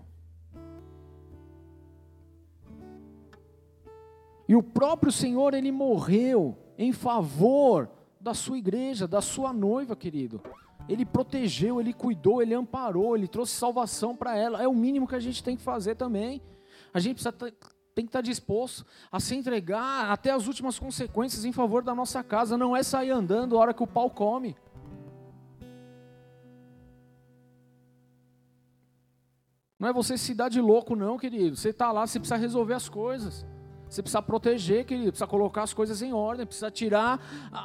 E o próprio Senhor, ele morreu em favor da sua igreja, da sua noiva, querido. Ele protegeu, ele cuidou, ele amparou, ele trouxe salvação para ela. É o mínimo que a gente tem que fazer também. A gente precisa tem que estar disposto a se entregar até as últimas consequências em favor da nossa casa. Não é sair andando a hora que o pau come. Não é você se dar de louco, não, querido. Você está lá, você precisa resolver as coisas. Você precisa proteger, querido, precisa colocar as coisas em ordem, precisa tirar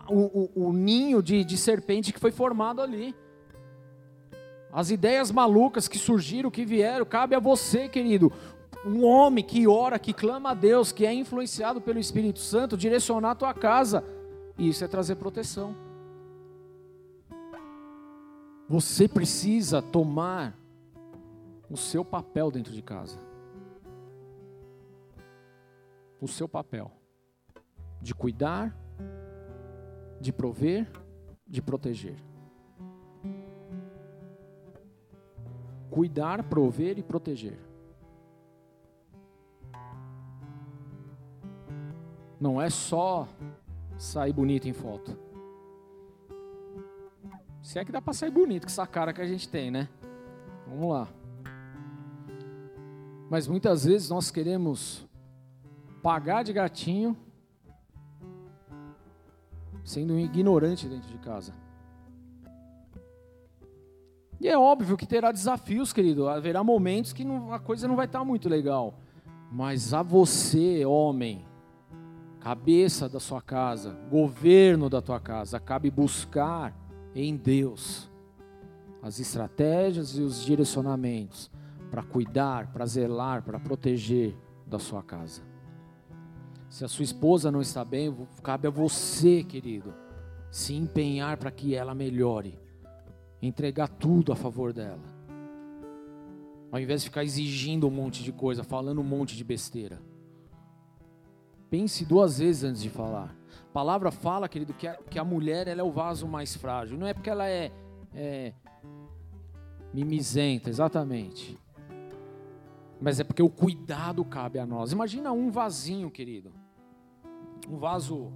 o, o, o ninho de, de serpente que foi formado ali. As ideias malucas que surgiram, que vieram, cabe a você, querido. Um homem que ora, que clama a Deus, que é influenciado pelo Espírito Santo, direcionar a tua casa. E isso é trazer proteção. Você precisa tomar o seu papel dentro de casa o seu papel de cuidar, de prover, de proteger. Cuidar, prover e proteger. Não é só sair bonito em foto. Se é que dá para sair bonito com essa cara que a gente tem, né? Vamos lá. Mas muitas vezes nós queremos pagar de gatinho, sendo um ignorante dentro de casa. E é óbvio que terá desafios, querido. Haverá momentos que não, a coisa não vai estar muito legal. Mas a você, homem, cabeça da sua casa, governo da tua casa, cabe buscar em Deus as estratégias e os direcionamentos para cuidar, para zelar, para proteger da sua casa. Se a sua esposa não está bem, cabe a você, querido, se empenhar para que ela melhore, entregar tudo a favor dela. Ao invés de ficar exigindo um monte de coisa, falando um monte de besteira. Pense duas vezes antes de falar. A palavra fala, querido, que a, que a mulher ela é o vaso mais frágil. Não é porque ela é, é mimizenta, exatamente. Mas é porque o cuidado cabe a nós. Imagina um vasinho, querido. Um vaso.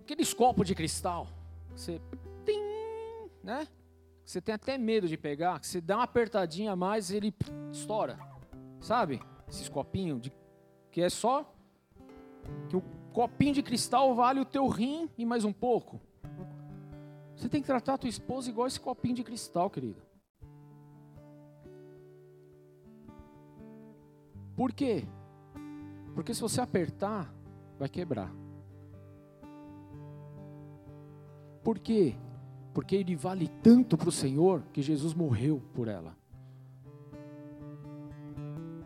Aqueles copos de cristal. Você. Tim, né? Você tem até medo de pegar. Você dá uma apertadinha a mais ele estoura. Sabe? Esses copinhos. De, que é só. Que o copinho de cristal vale o teu rim e mais um pouco. Você tem que tratar a tua esposa igual esse copinho de cristal, querido. Por quê? Porque se você apertar, vai quebrar. Por quê? Porque ele vale tanto para o Senhor que Jesus morreu por ela.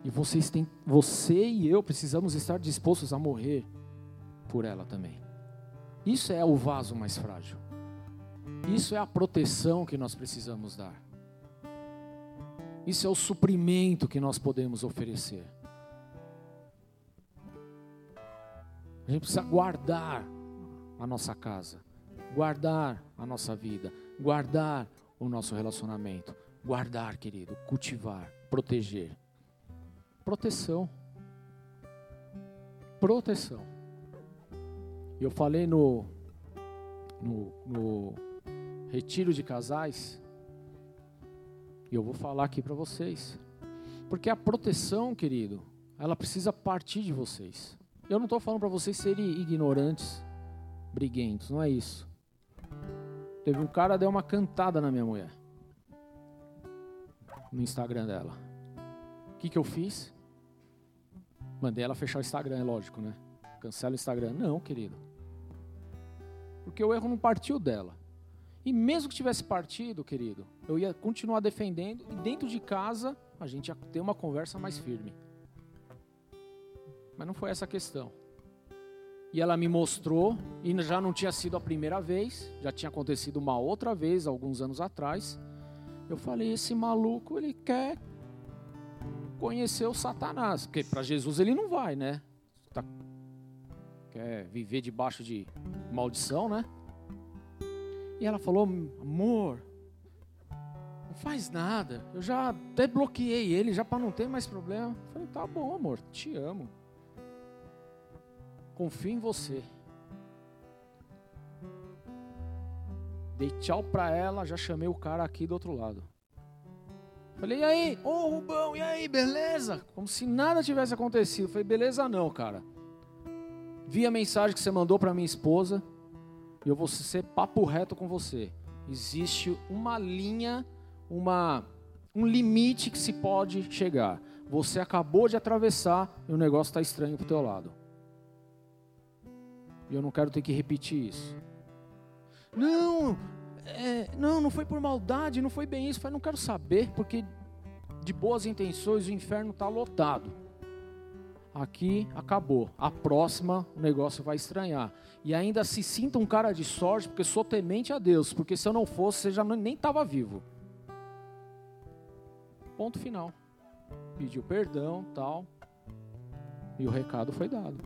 E vocês têm, você e eu precisamos estar dispostos a morrer por ela também. Isso é o vaso mais frágil. Isso é a proteção que nós precisamos dar. Isso é o suprimento que nós podemos oferecer. A gente precisa guardar a nossa casa, guardar a nossa vida, guardar o nosso relacionamento, guardar, querido, cultivar, proteger. Proteção. Proteção. Eu falei no, no, no retiro de casais, e eu vou falar aqui para vocês. Porque a proteção, querido, ela precisa partir de vocês. Eu não estou falando para vocês serem ignorantes, briguentos, não é isso. Teve um cara deu uma cantada na minha mulher. No Instagram dela. O que, que eu fiz? Mandei ela fechar o Instagram, é lógico, né? Cancela o Instagram. Não, querido. Porque o erro não partiu dela. E mesmo que tivesse partido, querido, eu ia continuar defendendo e dentro de casa a gente ia ter uma conversa mais firme. Mas não foi essa a questão. E ela me mostrou, e já não tinha sido a primeira vez, já tinha acontecido uma outra vez, alguns anos atrás. Eu falei: esse maluco, ele quer conhecer o Satanás, porque para Jesus ele não vai, né? Tá, quer viver debaixo de maldição, né? E ela falou: amor, não faz nada, eu já até bloqueei ele, já para não ter mais problema. Eu falei: tá bom, amor, te amo confio em você. Dei tchau pra ela, já chamei o cara aqui do outro lado. Falei, e aí? Ô oh, Rubão, e aí, beleza? Como se nada tivesse acontecido. Falei, beleza não, cara. Vi a mensagem que você mandou para minha esposa e eu vou ser papo reto com você. Existe uma linha, uma, um limite que se pode chegar. Você acabou de atravessar e o negócio está estranho para o teu lado. E eu não quero ter que repetir isso. Não, é, não, não foi por maldade, não foi bem isso. Eu não quero saber, porque de boas intenções o inferno está lotado. Aqui acabou. A próxima o negócio vai estranhar. E ainda se sinta um cara de sorte, porque sou temente a Deus. Porque se eu não fosse, você já nem estava vivo. Ponto final. Pediu perdão, tal. E o recado foi dado.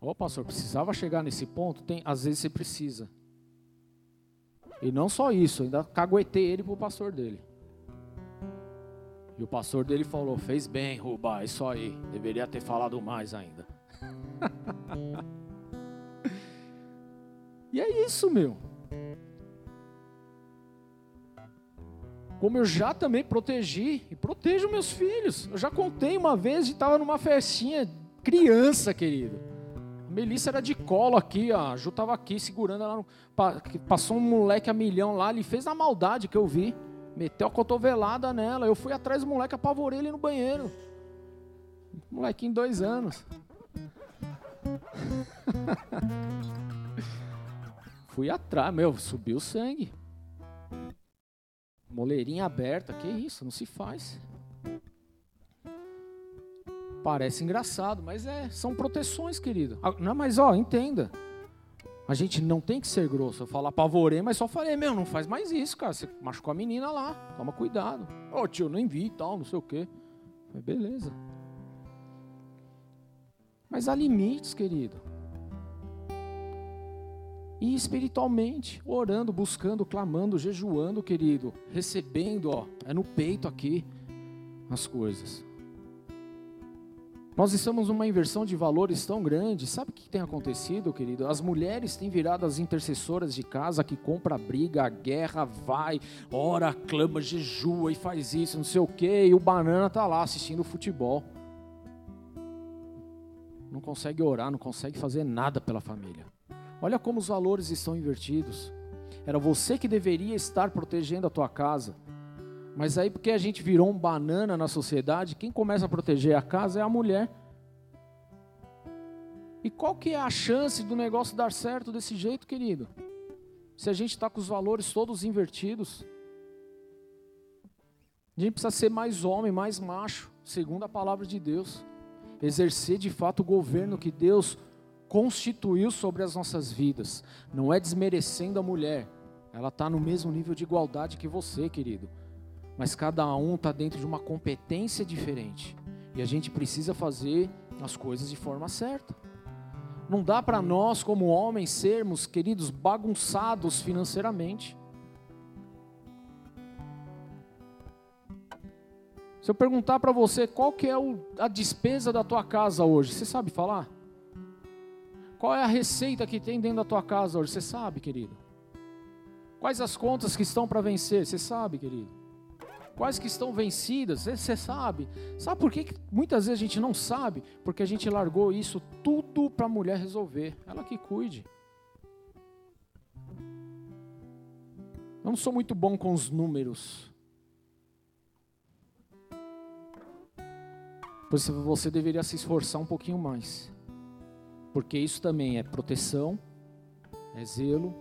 Ô pastor, precisava chegar nesse ponto? Tem, às vezes você precisa. E não só isso, ainda caguetei ele pro pastor dele. E o pastor dele falou: fez bem, Rubá, isso aí. Deveria ter falado mais ainda. e é isso, meu. Como eu já também protegi e protejo meus filhos. Eu já contei uma vez de estava numa festinha criança, querido. Melissa era de colo aqui, ó. a Ju estava aqui segurando ela. No... Passou um moleque a milhão lá, ele fez a maldade que eu vi. Meteu a cotovelada nela. Eu fui atrás do moleque, apavorei ele no banheiro. Molequinho, dois anos. fui atrás, meu, subiu o sangue. Moleirinha aberta, que isso, não se faz. Parece engraçado, mas é, são proteções, querido. Ah, não, mas ó, entenda. A gente não tem que ser grosso. Eu falo apavorei, mas só falei, meu, não faz mais isso, cara. Você machucou a menina lá, toma cuidado. Ô oh, tio, nem vi e tal, não sei o quê. Beleza. Mas há limites, querido. E espiritualmente, orando, buscando, clamando, jejuando, querido, recebendo, ó, é no peito aqui as coisas. Nós estamos numa inversão de valores tão grande. Sabe o que tem acontecido, querido? As mulheres têm virado as intercessoras de casa que compra briga, a guerra, vai, ora, clama, jejua e faz isso, não sei o quê, e o banana tá lá assistindo futebol. Não consegue orar, não consegue fazer nada pela família. Olha como os valores estão invertidos. Era você que deveria estar protegendo a tua casa. Mas aí, porque a gente virou um banana na sociedade, quem começa a proteger a casa é a mulher. E qual que é a chance do negócio dar certo desse jeito, querido? Se a gente está com os valores todos invertidos. A gente precisa ser mais homem, mais macho, segundo a palavra de Deus. Exercer de fato o governo que Deus constituiu sobre as nossas vidas. Não é desmerecendo a mulher. Ela está no mesmo nível de igualdade que você, querido mas cada um está dentro de uma competência diferente. E a gente precisa fazer as coisas de forma certa. Não dá para nós, como homens, sermos, queridos, bagunçados financeiramente. Se eu perguntar para você qual que é a despesa da tua casa hoje, você sabe falar? Qual é a receita que tem dentro da tua casa hoje? Você sabe, querido? Quais as contas que estão para vencer? Você sabe, querido? Quais que estão vencidas, você sabe. Sabe por que muitas vezes a gente não sabe? Porque a gente largou isso tudo para a mulher resolver, ela que cuide. Eu não sou muito bom com os números. Pois você deveria se esforçar um pouquinho mais. Porque isso também é proteção, é zelo,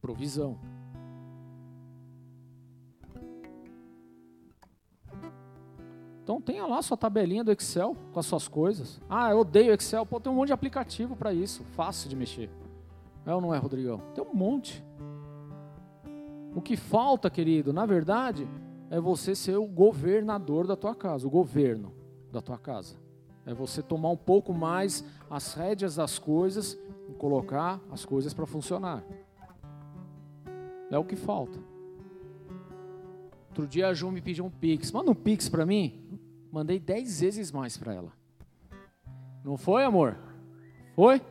provisão. Então tenha lá sua tabelinha do Excel com as suas coisas. Ah, eu odeio Excel. Pô, tem um monte de aplicativo para isso, fácil de mexer. É ou não é, Rodrigão? Tem um monte. O que falta, querido, na verdade, é você ser o governador da tua casa, o governo da tua casa. É você tomar um pouco mais as rédeas das coisas e colocar as coisas para funcionar. É o que falta. Outro dia a Ju me pediu um Pix. Manda um Pix para mim. Mandei dez vezes mais para ela. Não foi, amor? Foi?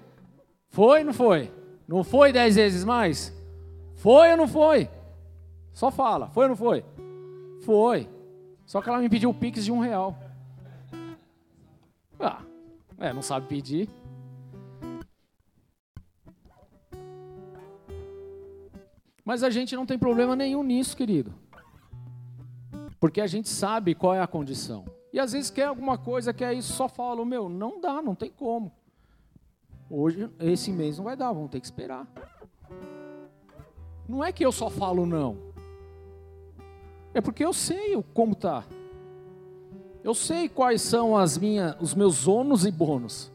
Foi ou não foi? Não foi dez vezes mais? Foi ou não foi? Só fala, foi ou não foi? Foi. Só que ela me pediu o Pix de um real. Ah, é, não sabe pedir. Mas a gente não tem problema nenhum nisso, querido. Porque a gente sabe qual é a condição. E às vezes quer alguma coisa que aí só fala, meu, não dá, não tem como. Hoje, esse mês não vai dar, vamos ter que esperar. Não é que eu só falo não. É porque eu sei como tá. Eu sei quais são as minhas, os meus ônus e bônus.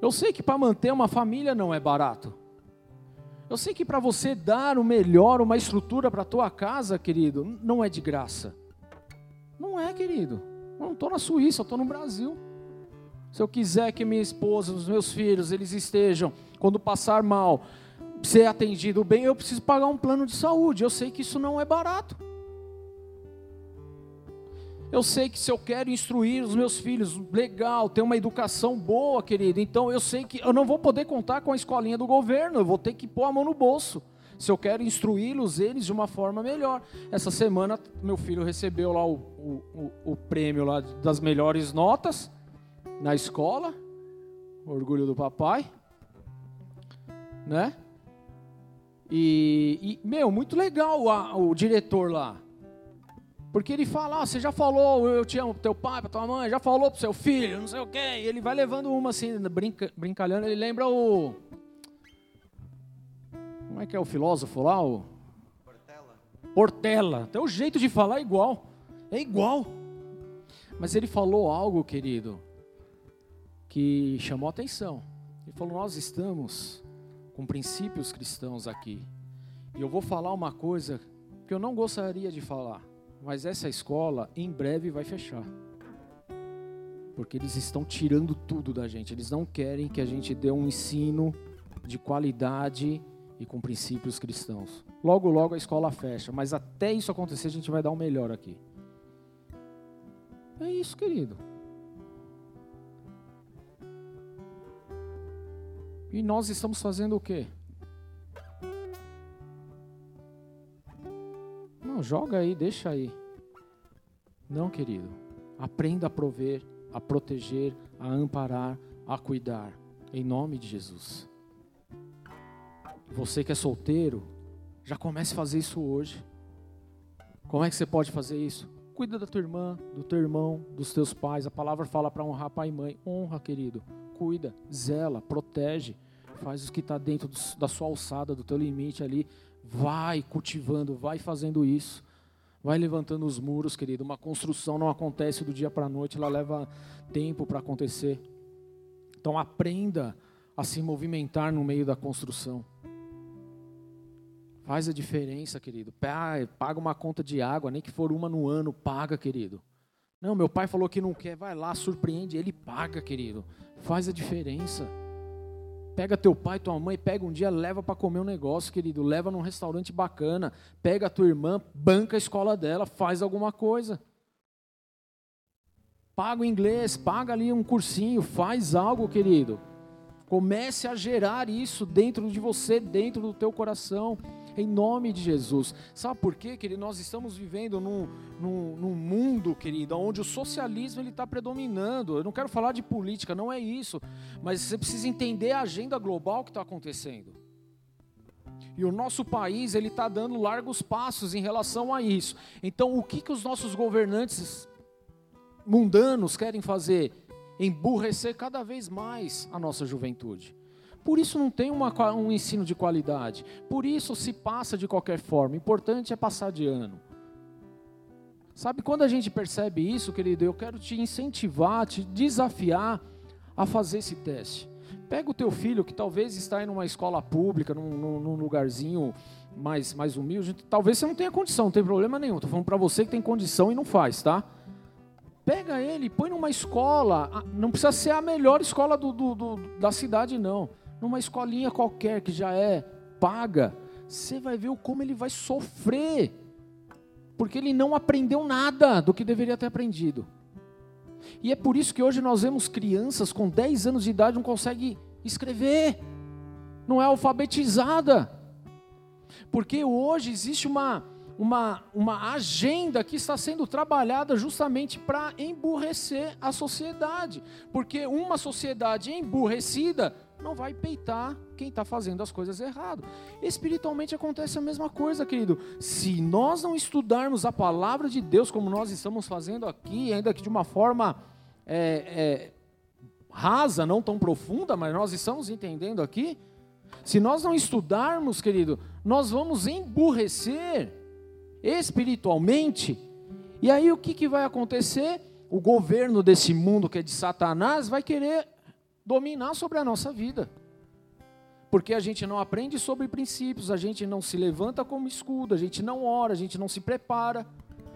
Eu sei que para manter uma família não é barato. Eu sei que para você dar o melhor, uma estrutura para a tua casa, querido, não é de graça. Não é, querido. Eu não estou na Suíça, eu estou no Brasil. Se eu quiser que minha esposa, os meus filhos, eles estejam, quando passar mal, ser atendido bem, eu preciso pagar um plano de saúde. Eu sei que isso não é barato. Eu sei que se eu quero instruir os meus filhos, legal, ter uma educação boa, querido, então eu sei que eu não vou poder contar com a escolinha do governo, eu vou ter que pôr a mão no bolso. Se eu quero instruí-los, eles de uma forma melhor. Essa semana, meu filho recebeu lá o, o, o, prêmio lá das melhores notas na escola, orgulho do papai, né? E, e meu, muito legal a, o diretor lá. Porque ele fala, ah, você já falou, eu te amo pro teu pai, pra tua mãe, já falou pro seu filho, não sei o quê. E ele vai levando uma assim, brinca, brincalhando, ele lembra o... Como é que é o filósofo lá? O... Portela. Portela. Até o jeito de falar é igual. É igual. Mas ele falou algo, querido, que chamou atenção. Ele falou: Nós estamos com princípios cristãos aqui. E eu vou falar uma coisa que eu não gostaria de falar, mas essa escola em breve vai fechar. Porque eles estão tirando tudo da gente. Eles não querem que a gente dê um ensino de qualidade e com princípios cristãos. Logo, logo a escola fecha, mas até isso acontecer a gente vai dar o um melhor aqui. É isso, querido. E nós estamos fazendo o quê? Não, joga aí, deixa aí. Não, querido. Aprenda a prover, a proteger, a amparar, a cuidar. Em nome de Jesus. Você que é solteiro, já comece a fazer isso hoje. Como é que você pode fazer isso? Cuida da tua irmã, do teu irmão, dos teus pais. A palavra fala para honrar pai e mãe. Honra, querido. Cuida, zela, protege faz o que está dentro do, da sua alçada, do teu limite ali. Vai cultivando, vai fazendo isso. Vai levantando os muros, querido. Uma construção não acontece do dia para a noite, ela leva tempo para acontecer. Então aprenda a se movimentar no meio da construção. Faz a diferença, querido. Paga uma conta de água, nem que for uma no ano, paga, querido. Não, meu pai falou que não quer, vai lá, surpreende, ele paga, querido. Faz a diferença. Pega teu pai, tua mãe, pega um dia, leva para comer um negócio, querido, leva num restaurante bacana, pega a tua irmã, banca a escola dela, faz alguma coisa. Paga o inglês, paga ali um cursinho, faz algo, querido. Comece a gerar isso dentro de você, dentro do teu coração em nome de Jesus. Sabe por quê, querido? Nós estamos vivendo num, num, num mundo, querido, onde o socialismo está predominando. Eu não quero falar de política, não é isso. Mas você precisa entender a agenda global que está acontecendo. E o nosso país ele está dando largos passos em relação a isso. Então, o que, que os nossos governantes mundanos querem fazer? Emburrecer cada vez mais a nossa juventude. Por isso não tem uma, um ensino de qualidade. Por isso se passa de qualquer forma. O importante é passar de ano. Sabe, quando a gente percebe isso, querido, eu quero te incentivar, te desafiar a fazer esse teste. Pega o teu filho que talvez está em uma escola pública, num, num lugarzinho mais, mais humilde. Talvez você não tenha condição, não tem problema nenhum. Estou falando para você que tem condição e não faz, tá? Pega ele, põe numa escola. Não precisa ser a melhor escola do, do, do da cidade, não numa escolinha qualquer que já é paga, você vai ver como ele vai sofrer, porque ele não aprendeu nada do que deveria ter aprendido. E é por isso que hoje nós vemos crianças com 10 anos de idade não conseguem escrever, não é alfabetizada, porque hoje existe uma, uma, uma agenda que está sendo trabalhada justamente para emburrecer a sociedade, porque uma sociedade emburrecida não vai peitar quem está fazendo as coisas errado. Espiritualmente acontece a mesma coisa, querido. Se nós não estudarmos a palavra de Deus como nós estamos fazendo aqui, ainda que de uma forma é, é, rasa, não tão profunda, mas nós estamos entendendo aqui. Se nós não estudarmos, querido, nós vamos emburrecer espiritualmente. E aí o que, que vai acontecer? O governo desse mundo que é de Satanás vai querer dominar sobre a nossa vida. Porque a gente não aprende sobre princípios, a gente não se levanta como escudo, a gente não ora, a gente não se prepara.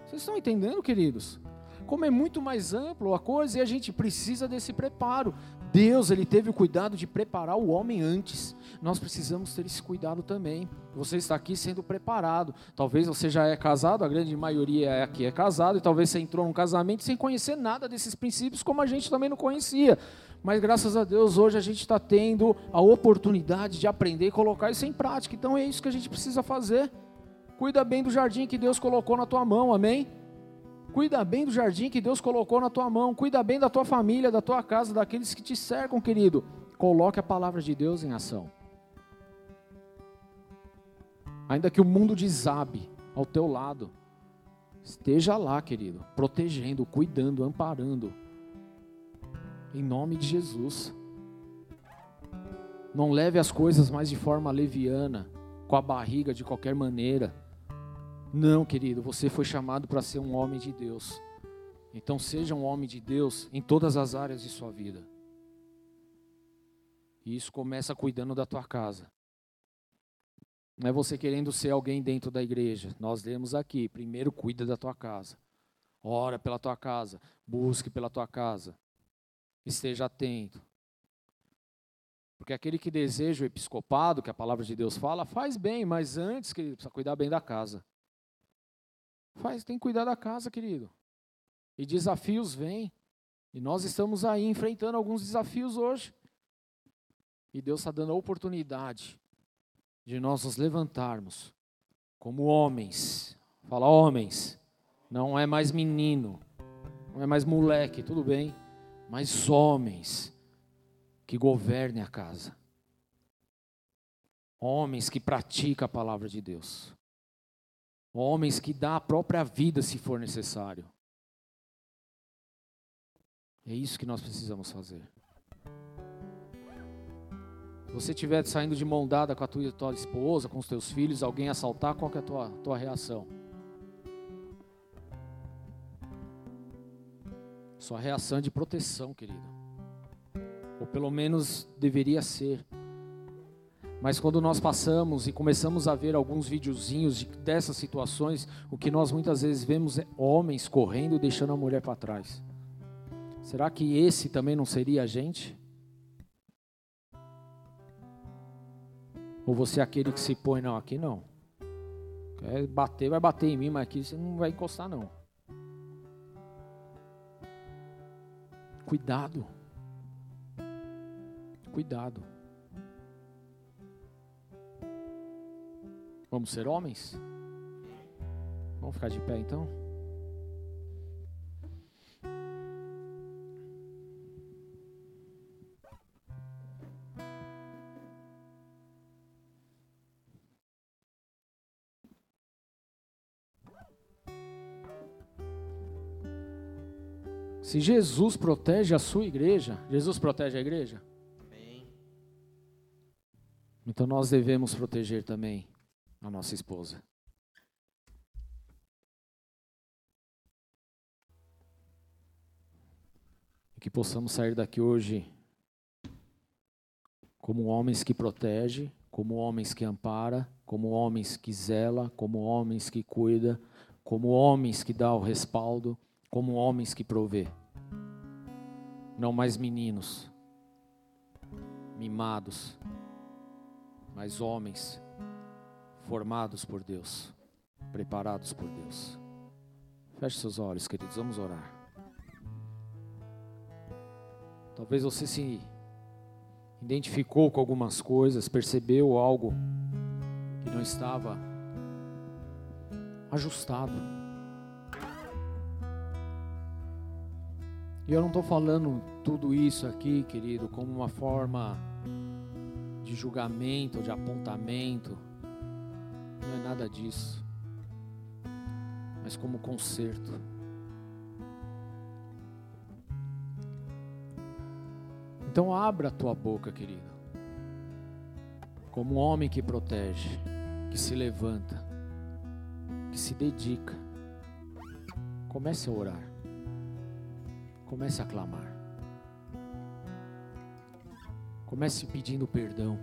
Vocês estão entendendo, queridos? Como é muito mais amplo a coisa e a gente precisa desse preparo. Deus, ele teve o cuidado de preparar o homem antes. Nós precisamos ter esse cuidado também. Você está aqui sendo preparado. Talvez você já é casado, a grande maioria aqui é casado, e talvez você entrou num casamento sem conhecer nada desses princípios, como a gente também não conhecia mas graças a Deus hoje a gente está tendo a oportunidade de aprender e colocar isso em prática. Então é isso que a gente precisa fazer. Cuida bem do jardim que Deus colocou na tua mão, amém? Cuida bem do jardim que Deus colocou na tua mão. Cuida bem da tua família, da tua casa, daqueles que te cercam, querido. Coloque a palavra de Deus em ação. Ainda que o mundo desabe ao teu lado, esteja lá, querido, protegendo, cuidando, amparando em nome de Jesus. Não leve as coisas mais de forma leviana, com a barriga de qualquer maneira. Não, querido, você foi chamado para ser um homem de Deus. Então seja um homem de Deus em todas as áreas de sua vida. E isso começa cuidando da tua casa. Não é você querendo ser alguém dentro da igreja. Nós lemos aqui, primeiro cuida da tua casa. Ora pela tua casa, busque pela tua casa esteja atento. Porque aquele que deseja o episcopado, que a palavra de Deus fala, faz bem, mas antes, querido, precisa cuidar bem da casa. Faz, tem que cuidar da casa, querido. E desafios vêm. E nós estamos aí enfrentando alguns desafios hoje. E Deus está dando a oportunidade de nós nos levantarmos como homens. Fala, homens. Não é mais menino. Não é mais moleque, tudo bem mas homens que governem a casa. Homens que praticam a palavra de Deus. Homens que dão a própria vida se for necessário. É isso que nós precisamos fazer. Se você estiver saindo de mão dada com a tua, tua, esposa, com os teus filhos, alguém assaltar, qual é a tua, tua reação? Sua reação é de proteção, querido. Ou pelo menos deveria ser. Mas quando nós passamos e começamos a ver alguns videozinhos de, dessas situações, o que nós muitas vezes vemos é homens correndo deixando a mulher para trás. Será que esse também não seria a gente? Ou você é aquele que se põe, não, aqui não. Quer bater, vai bater em mim, mas aqui você não vai encostar, não. Cuidado. Cuidado. Vamos ser homens? Vamos ficar de pé então? Se Jesus protege a sua igreja, Jesus protege a igreja? Amém. Então nós devemos proteger também a nossa esposa. E que possamos sair daqui hoje como homens que protege, como homens que ampara, como homens que zela, como homens que cuida, como homens que dá o respaldo, como homens que provê não mais meninos, mimados, mas homens formados por Deus, preparados por Deus. Feche seus olhos, queridos, vamos orar. Talvez você se identificou com algumas coisas, percebeu algo que não estava ajustado. E eu não estou falando tudo isso aqui, querido, como uma forma de julgamento, de apontamento. Não é nada disso. Mas como conserto. Então abra a tua boca, querido. Como um homem que protege, que se levanta, que se dedica. Comece a orar. Comece a clamar. Comece pedindo perdão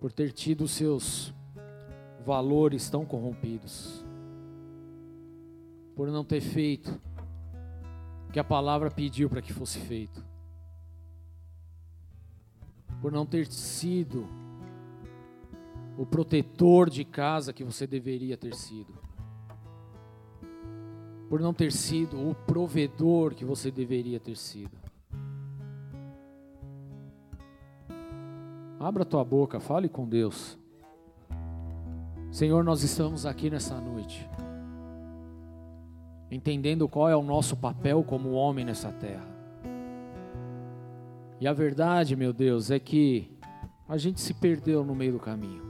por ter tido seus valores tão corrompidos, por não ter feito que a palavra pediu para que fosse feito, por não ter sido o protetor de casa que você deveria ter sido, por não ter sido o provedor que você deveria ter sido. Abra tua boca, fale com Deus. Senhor, nós estamos aqui nessa noite entendendo qual é o nosso papel como homem nessa terra. E a verdade, meu Deus, é que a gente se perdeu no meio do caminho.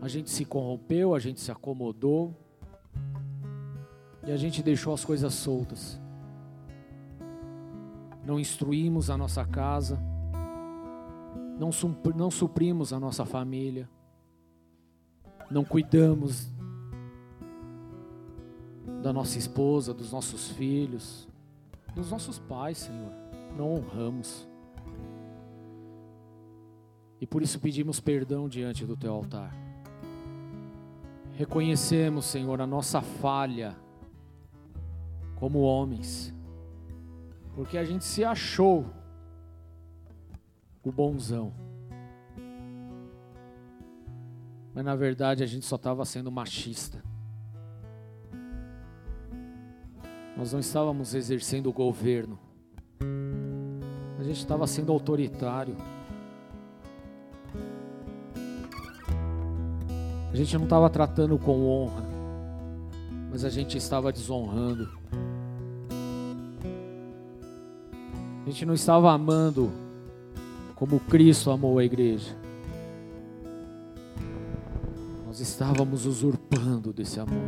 A gente se corrompeu, a gente se acomodou e a gente deixou as coisas soltas. Não instruímos a nossa casa, não, não suprimos a nossa família, não cuidamos da nossa esposa, dos nossos filhos, dos nossos pais, Senhor. Não honramos. E por isso pedimos perdão diante do teu altar. Reconhecemos, Senhor, a nossa falha como homens, porque a gente se achou o bonzão. Mas na verdade a gente só estava sendo machista. Nós não estávamos exercendo o governo. A gente estava sendo autoritário. A gente não estava tratando com honra, mas a gente estava desonrando. A gente não estava amando como Cristo amou a igreja. Nós estávamos usurpando desse amor.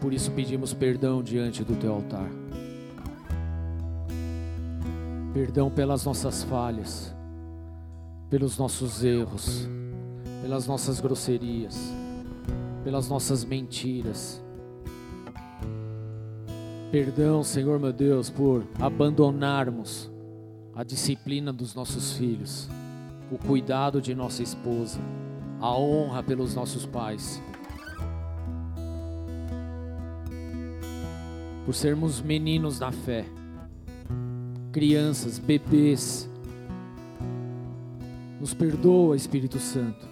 Por isso pedimos perdão diante do teu altar. Perdão pelas nossas falhas, pelos nossos erros, pelas nossas grosserias, pelas nossas mentiras. Perdão, Senhor meu Deus, por abandonarmos a disciplina dos nossos filhos, o cuidado de nossa esposa, a honra pelos nossos pais. por sermos meninos da fé, crianças, bebês. Nos perdoa, Espírito Santo,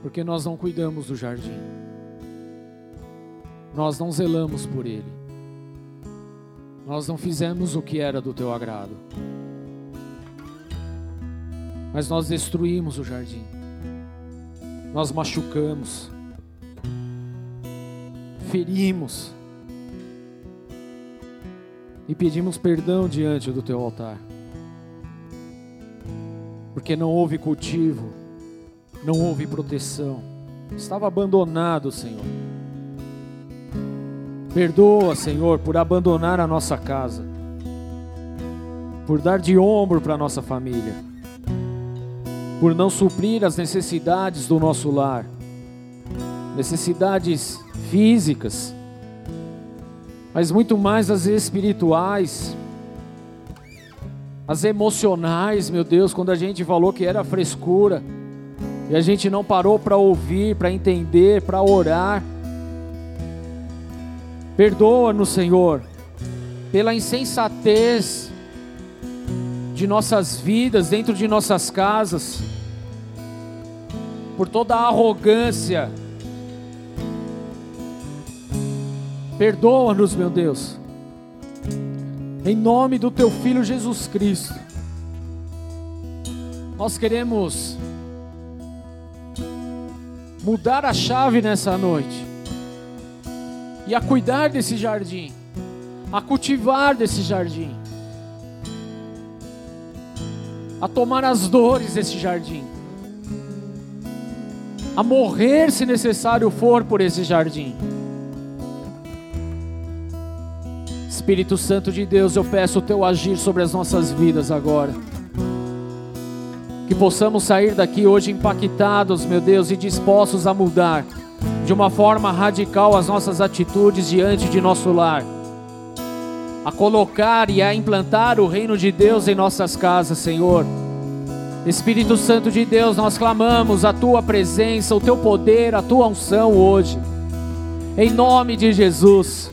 porque nós não cuidamos do jardim, nós não zelamos por ele, nós não fizemos o que era do teu agrado, mas nós destruímos o jardim, nós machucamos, ferimos, e pedimos perdão diante do teu altar. Porque não houve cultivo, não houve proteção, estava abandonado, Senhor. Perdoa, Senhor, por abandonar a nossa casa, por dar de ombro para a nossa família, por não suprir as necessidades do nosso lar, necessidades físicas, mas muito mais as espirituais, as emocionais, meu Deus, quando a gente falou que era frescura, e a gente não parou para ouvir, para entender, para orar. Perdoa-nos, Senhor, pela insensatez de nossas vidas, dentro de nossas casas, por toda a arrogância, Perdoa-nos, meu Deus. Em nome do teu filho Jesus Cristo. Nós queremos mudar a chave nessa noite e a cuidar desse jardim a cultivar desse jardim, a tomar as dores desse jardim, a morrer se necessário for por esse jardim. Espírito Santo de Deus, eu peço o teu agir sobre as nossas vidas agora. Que possamos sair daqui hoje impactados, meu Deus, e dispostos a mudar de uma forma radical as nossas atitudes diante de nosso lar a colocar e a implantar o reino de Deus em nossas casas, Senhor. Espírito Santo de Deus, nós clamamos a tua presença, o teu poder, a tua unção hoje. Em nome de Jesus.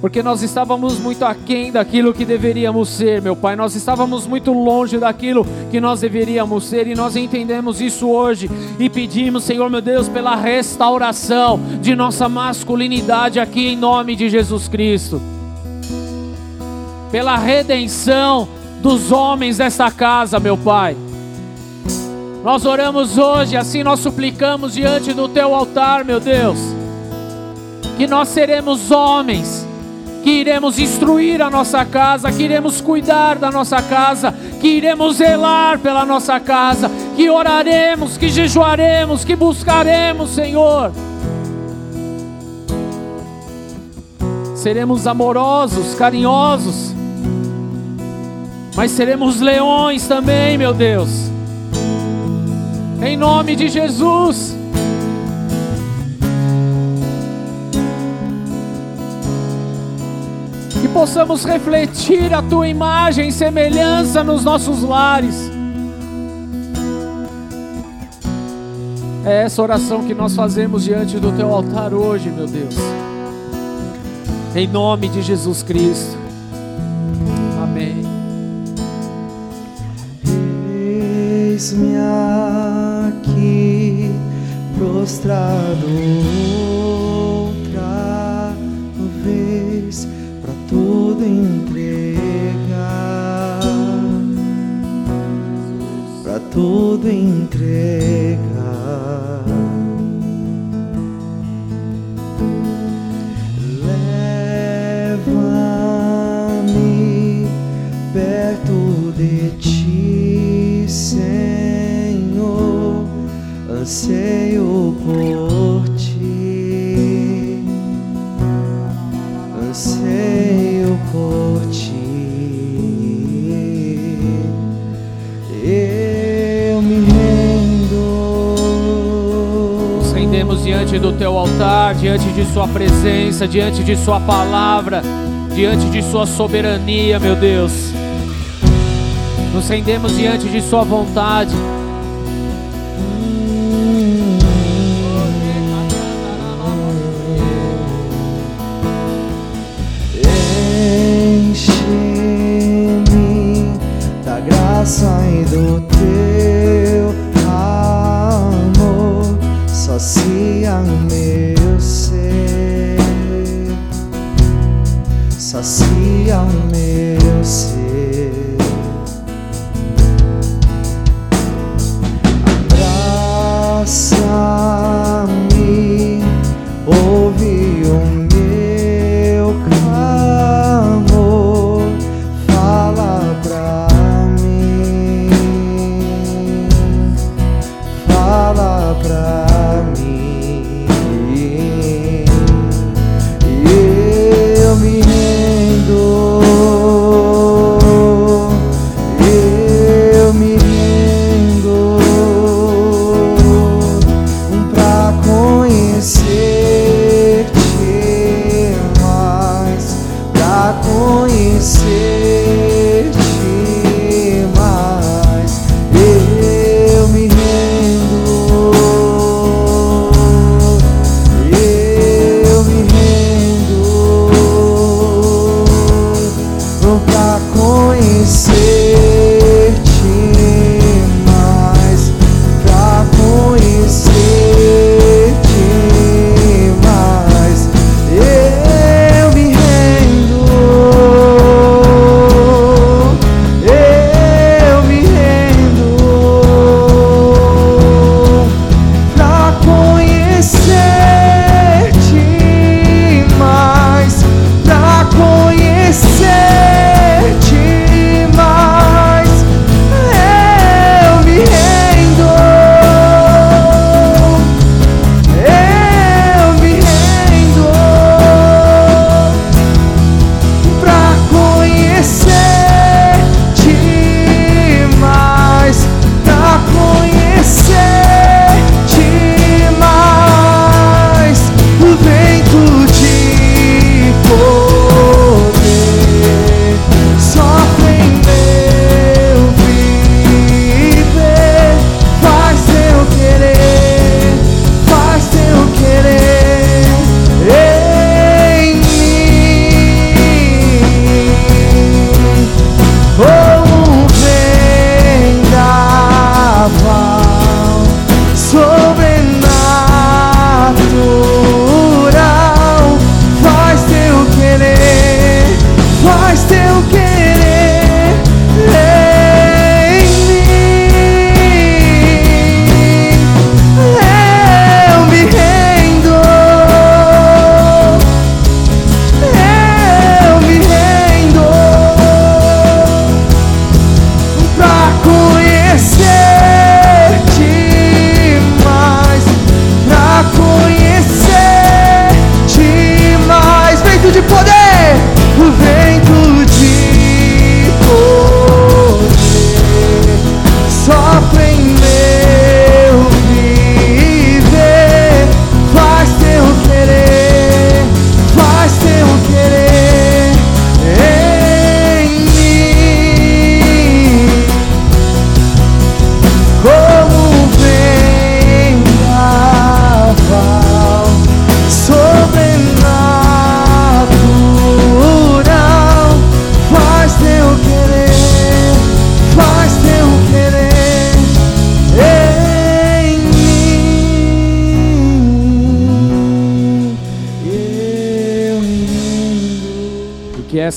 Porque nós estávamos muito aquém daquilo que deveríamos ser, meu Pai. Nós estávamos muito longe daquilo que nós deveríamos ser e nós entendemos isso hoje e pedimos, Senhor meu Deus, pela restauração de nossa masculinidade aqui em nome de Jesus Cristo, pela redenção dos homens desta casa, meu Pai. Nós oramos hoje, assim nós suplicamos diante do Teu altar, meu Deus, que nós seremos homens que iremos instruir a nossa casa, que iremos cuidar da nossa casa, que iremos zelar pela nossa casa, que oraremos, que jejuaremos, que buscaremos, Senhor. Seremos amorosos, carinhosos, mas seremos leões também, meu Deus. Em nome de Jesus. Possamos refletir a tua imagem e semelhança nos nossos lares. É essa oração que nós fazemos diante do teu altar hoje, meu Deus. Em nome de Jesus Cristo. Amém. Eis-me aqui prostrado tudo entregar. Leva-me perto de ti, Senhor, anseio por diante do teu altar, diante de Sua presença, diante de Sua palavra, diante de Sua soberania, meu Deus. Nos rendemos diante de Sua vontade.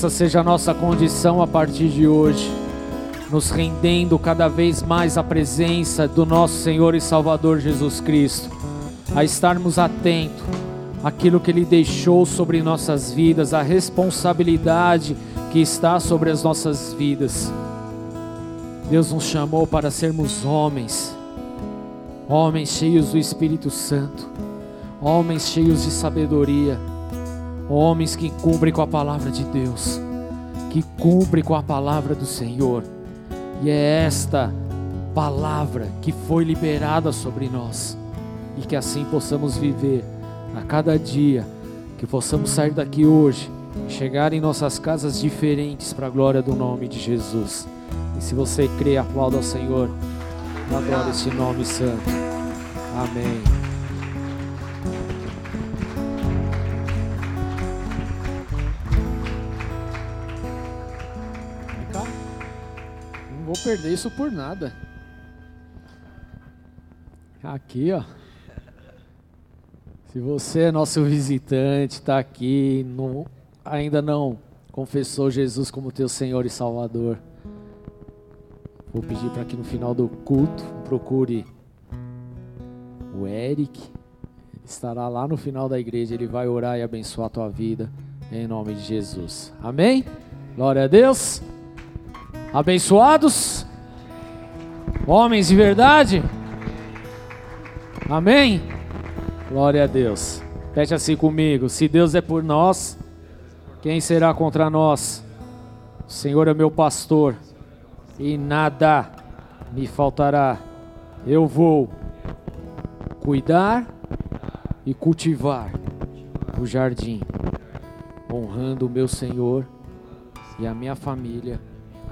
Essa seja a nossa condição a partir de hoje, nos rendendo cada vez mais à presença do nosso Senhor e Salvador Jesus Cristo, a estarmos atentos àquilo que Ele deixou sobre nossas vidas, a responsabilidade que está sobre as nossas vidas. Deus nos chamou para sermos homens, homens cheios do Espírito Santo, homens cheios de sabedoria, homens que cumprem com a palavra de Deus, que cumprem com a palavra do Senhor. E é esta palavra que foi liberada sobre nós, e que assim possamos viver a cada dia, que possamos sair daqui hoje chegar em nossas casas diferentes para a glória do nome de Jesus. E se você crê, aplauda ao Senhor. Adora esse nome santo. Amém. Perder isso por nada. Aqui, ó. Se você é nosso visitante, está aqui, não, ainda não confessou Jesus como teu Senhor e Salvador, vou pedir para que no final do culto procure o Eric. Ele estará lá no final da igreja, ele vai orar e abençoar a tua vida em nome de Jesus. Amém? Glória a Deus. Abençoados, homens de verdade. Amém? Glória a Deus. Feche assim comigo. Se Deus é por nós, quem será contra nós? O Senhor é meu pastor e nada me faltará. Eu vou cuidar e cultivar o jardim, honrando o meu Senhor e a minha família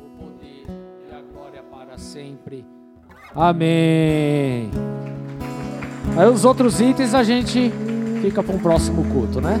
o poder e a glória para sempre. Amém. Aí os outros itens a gente fica para um próximo culto, né?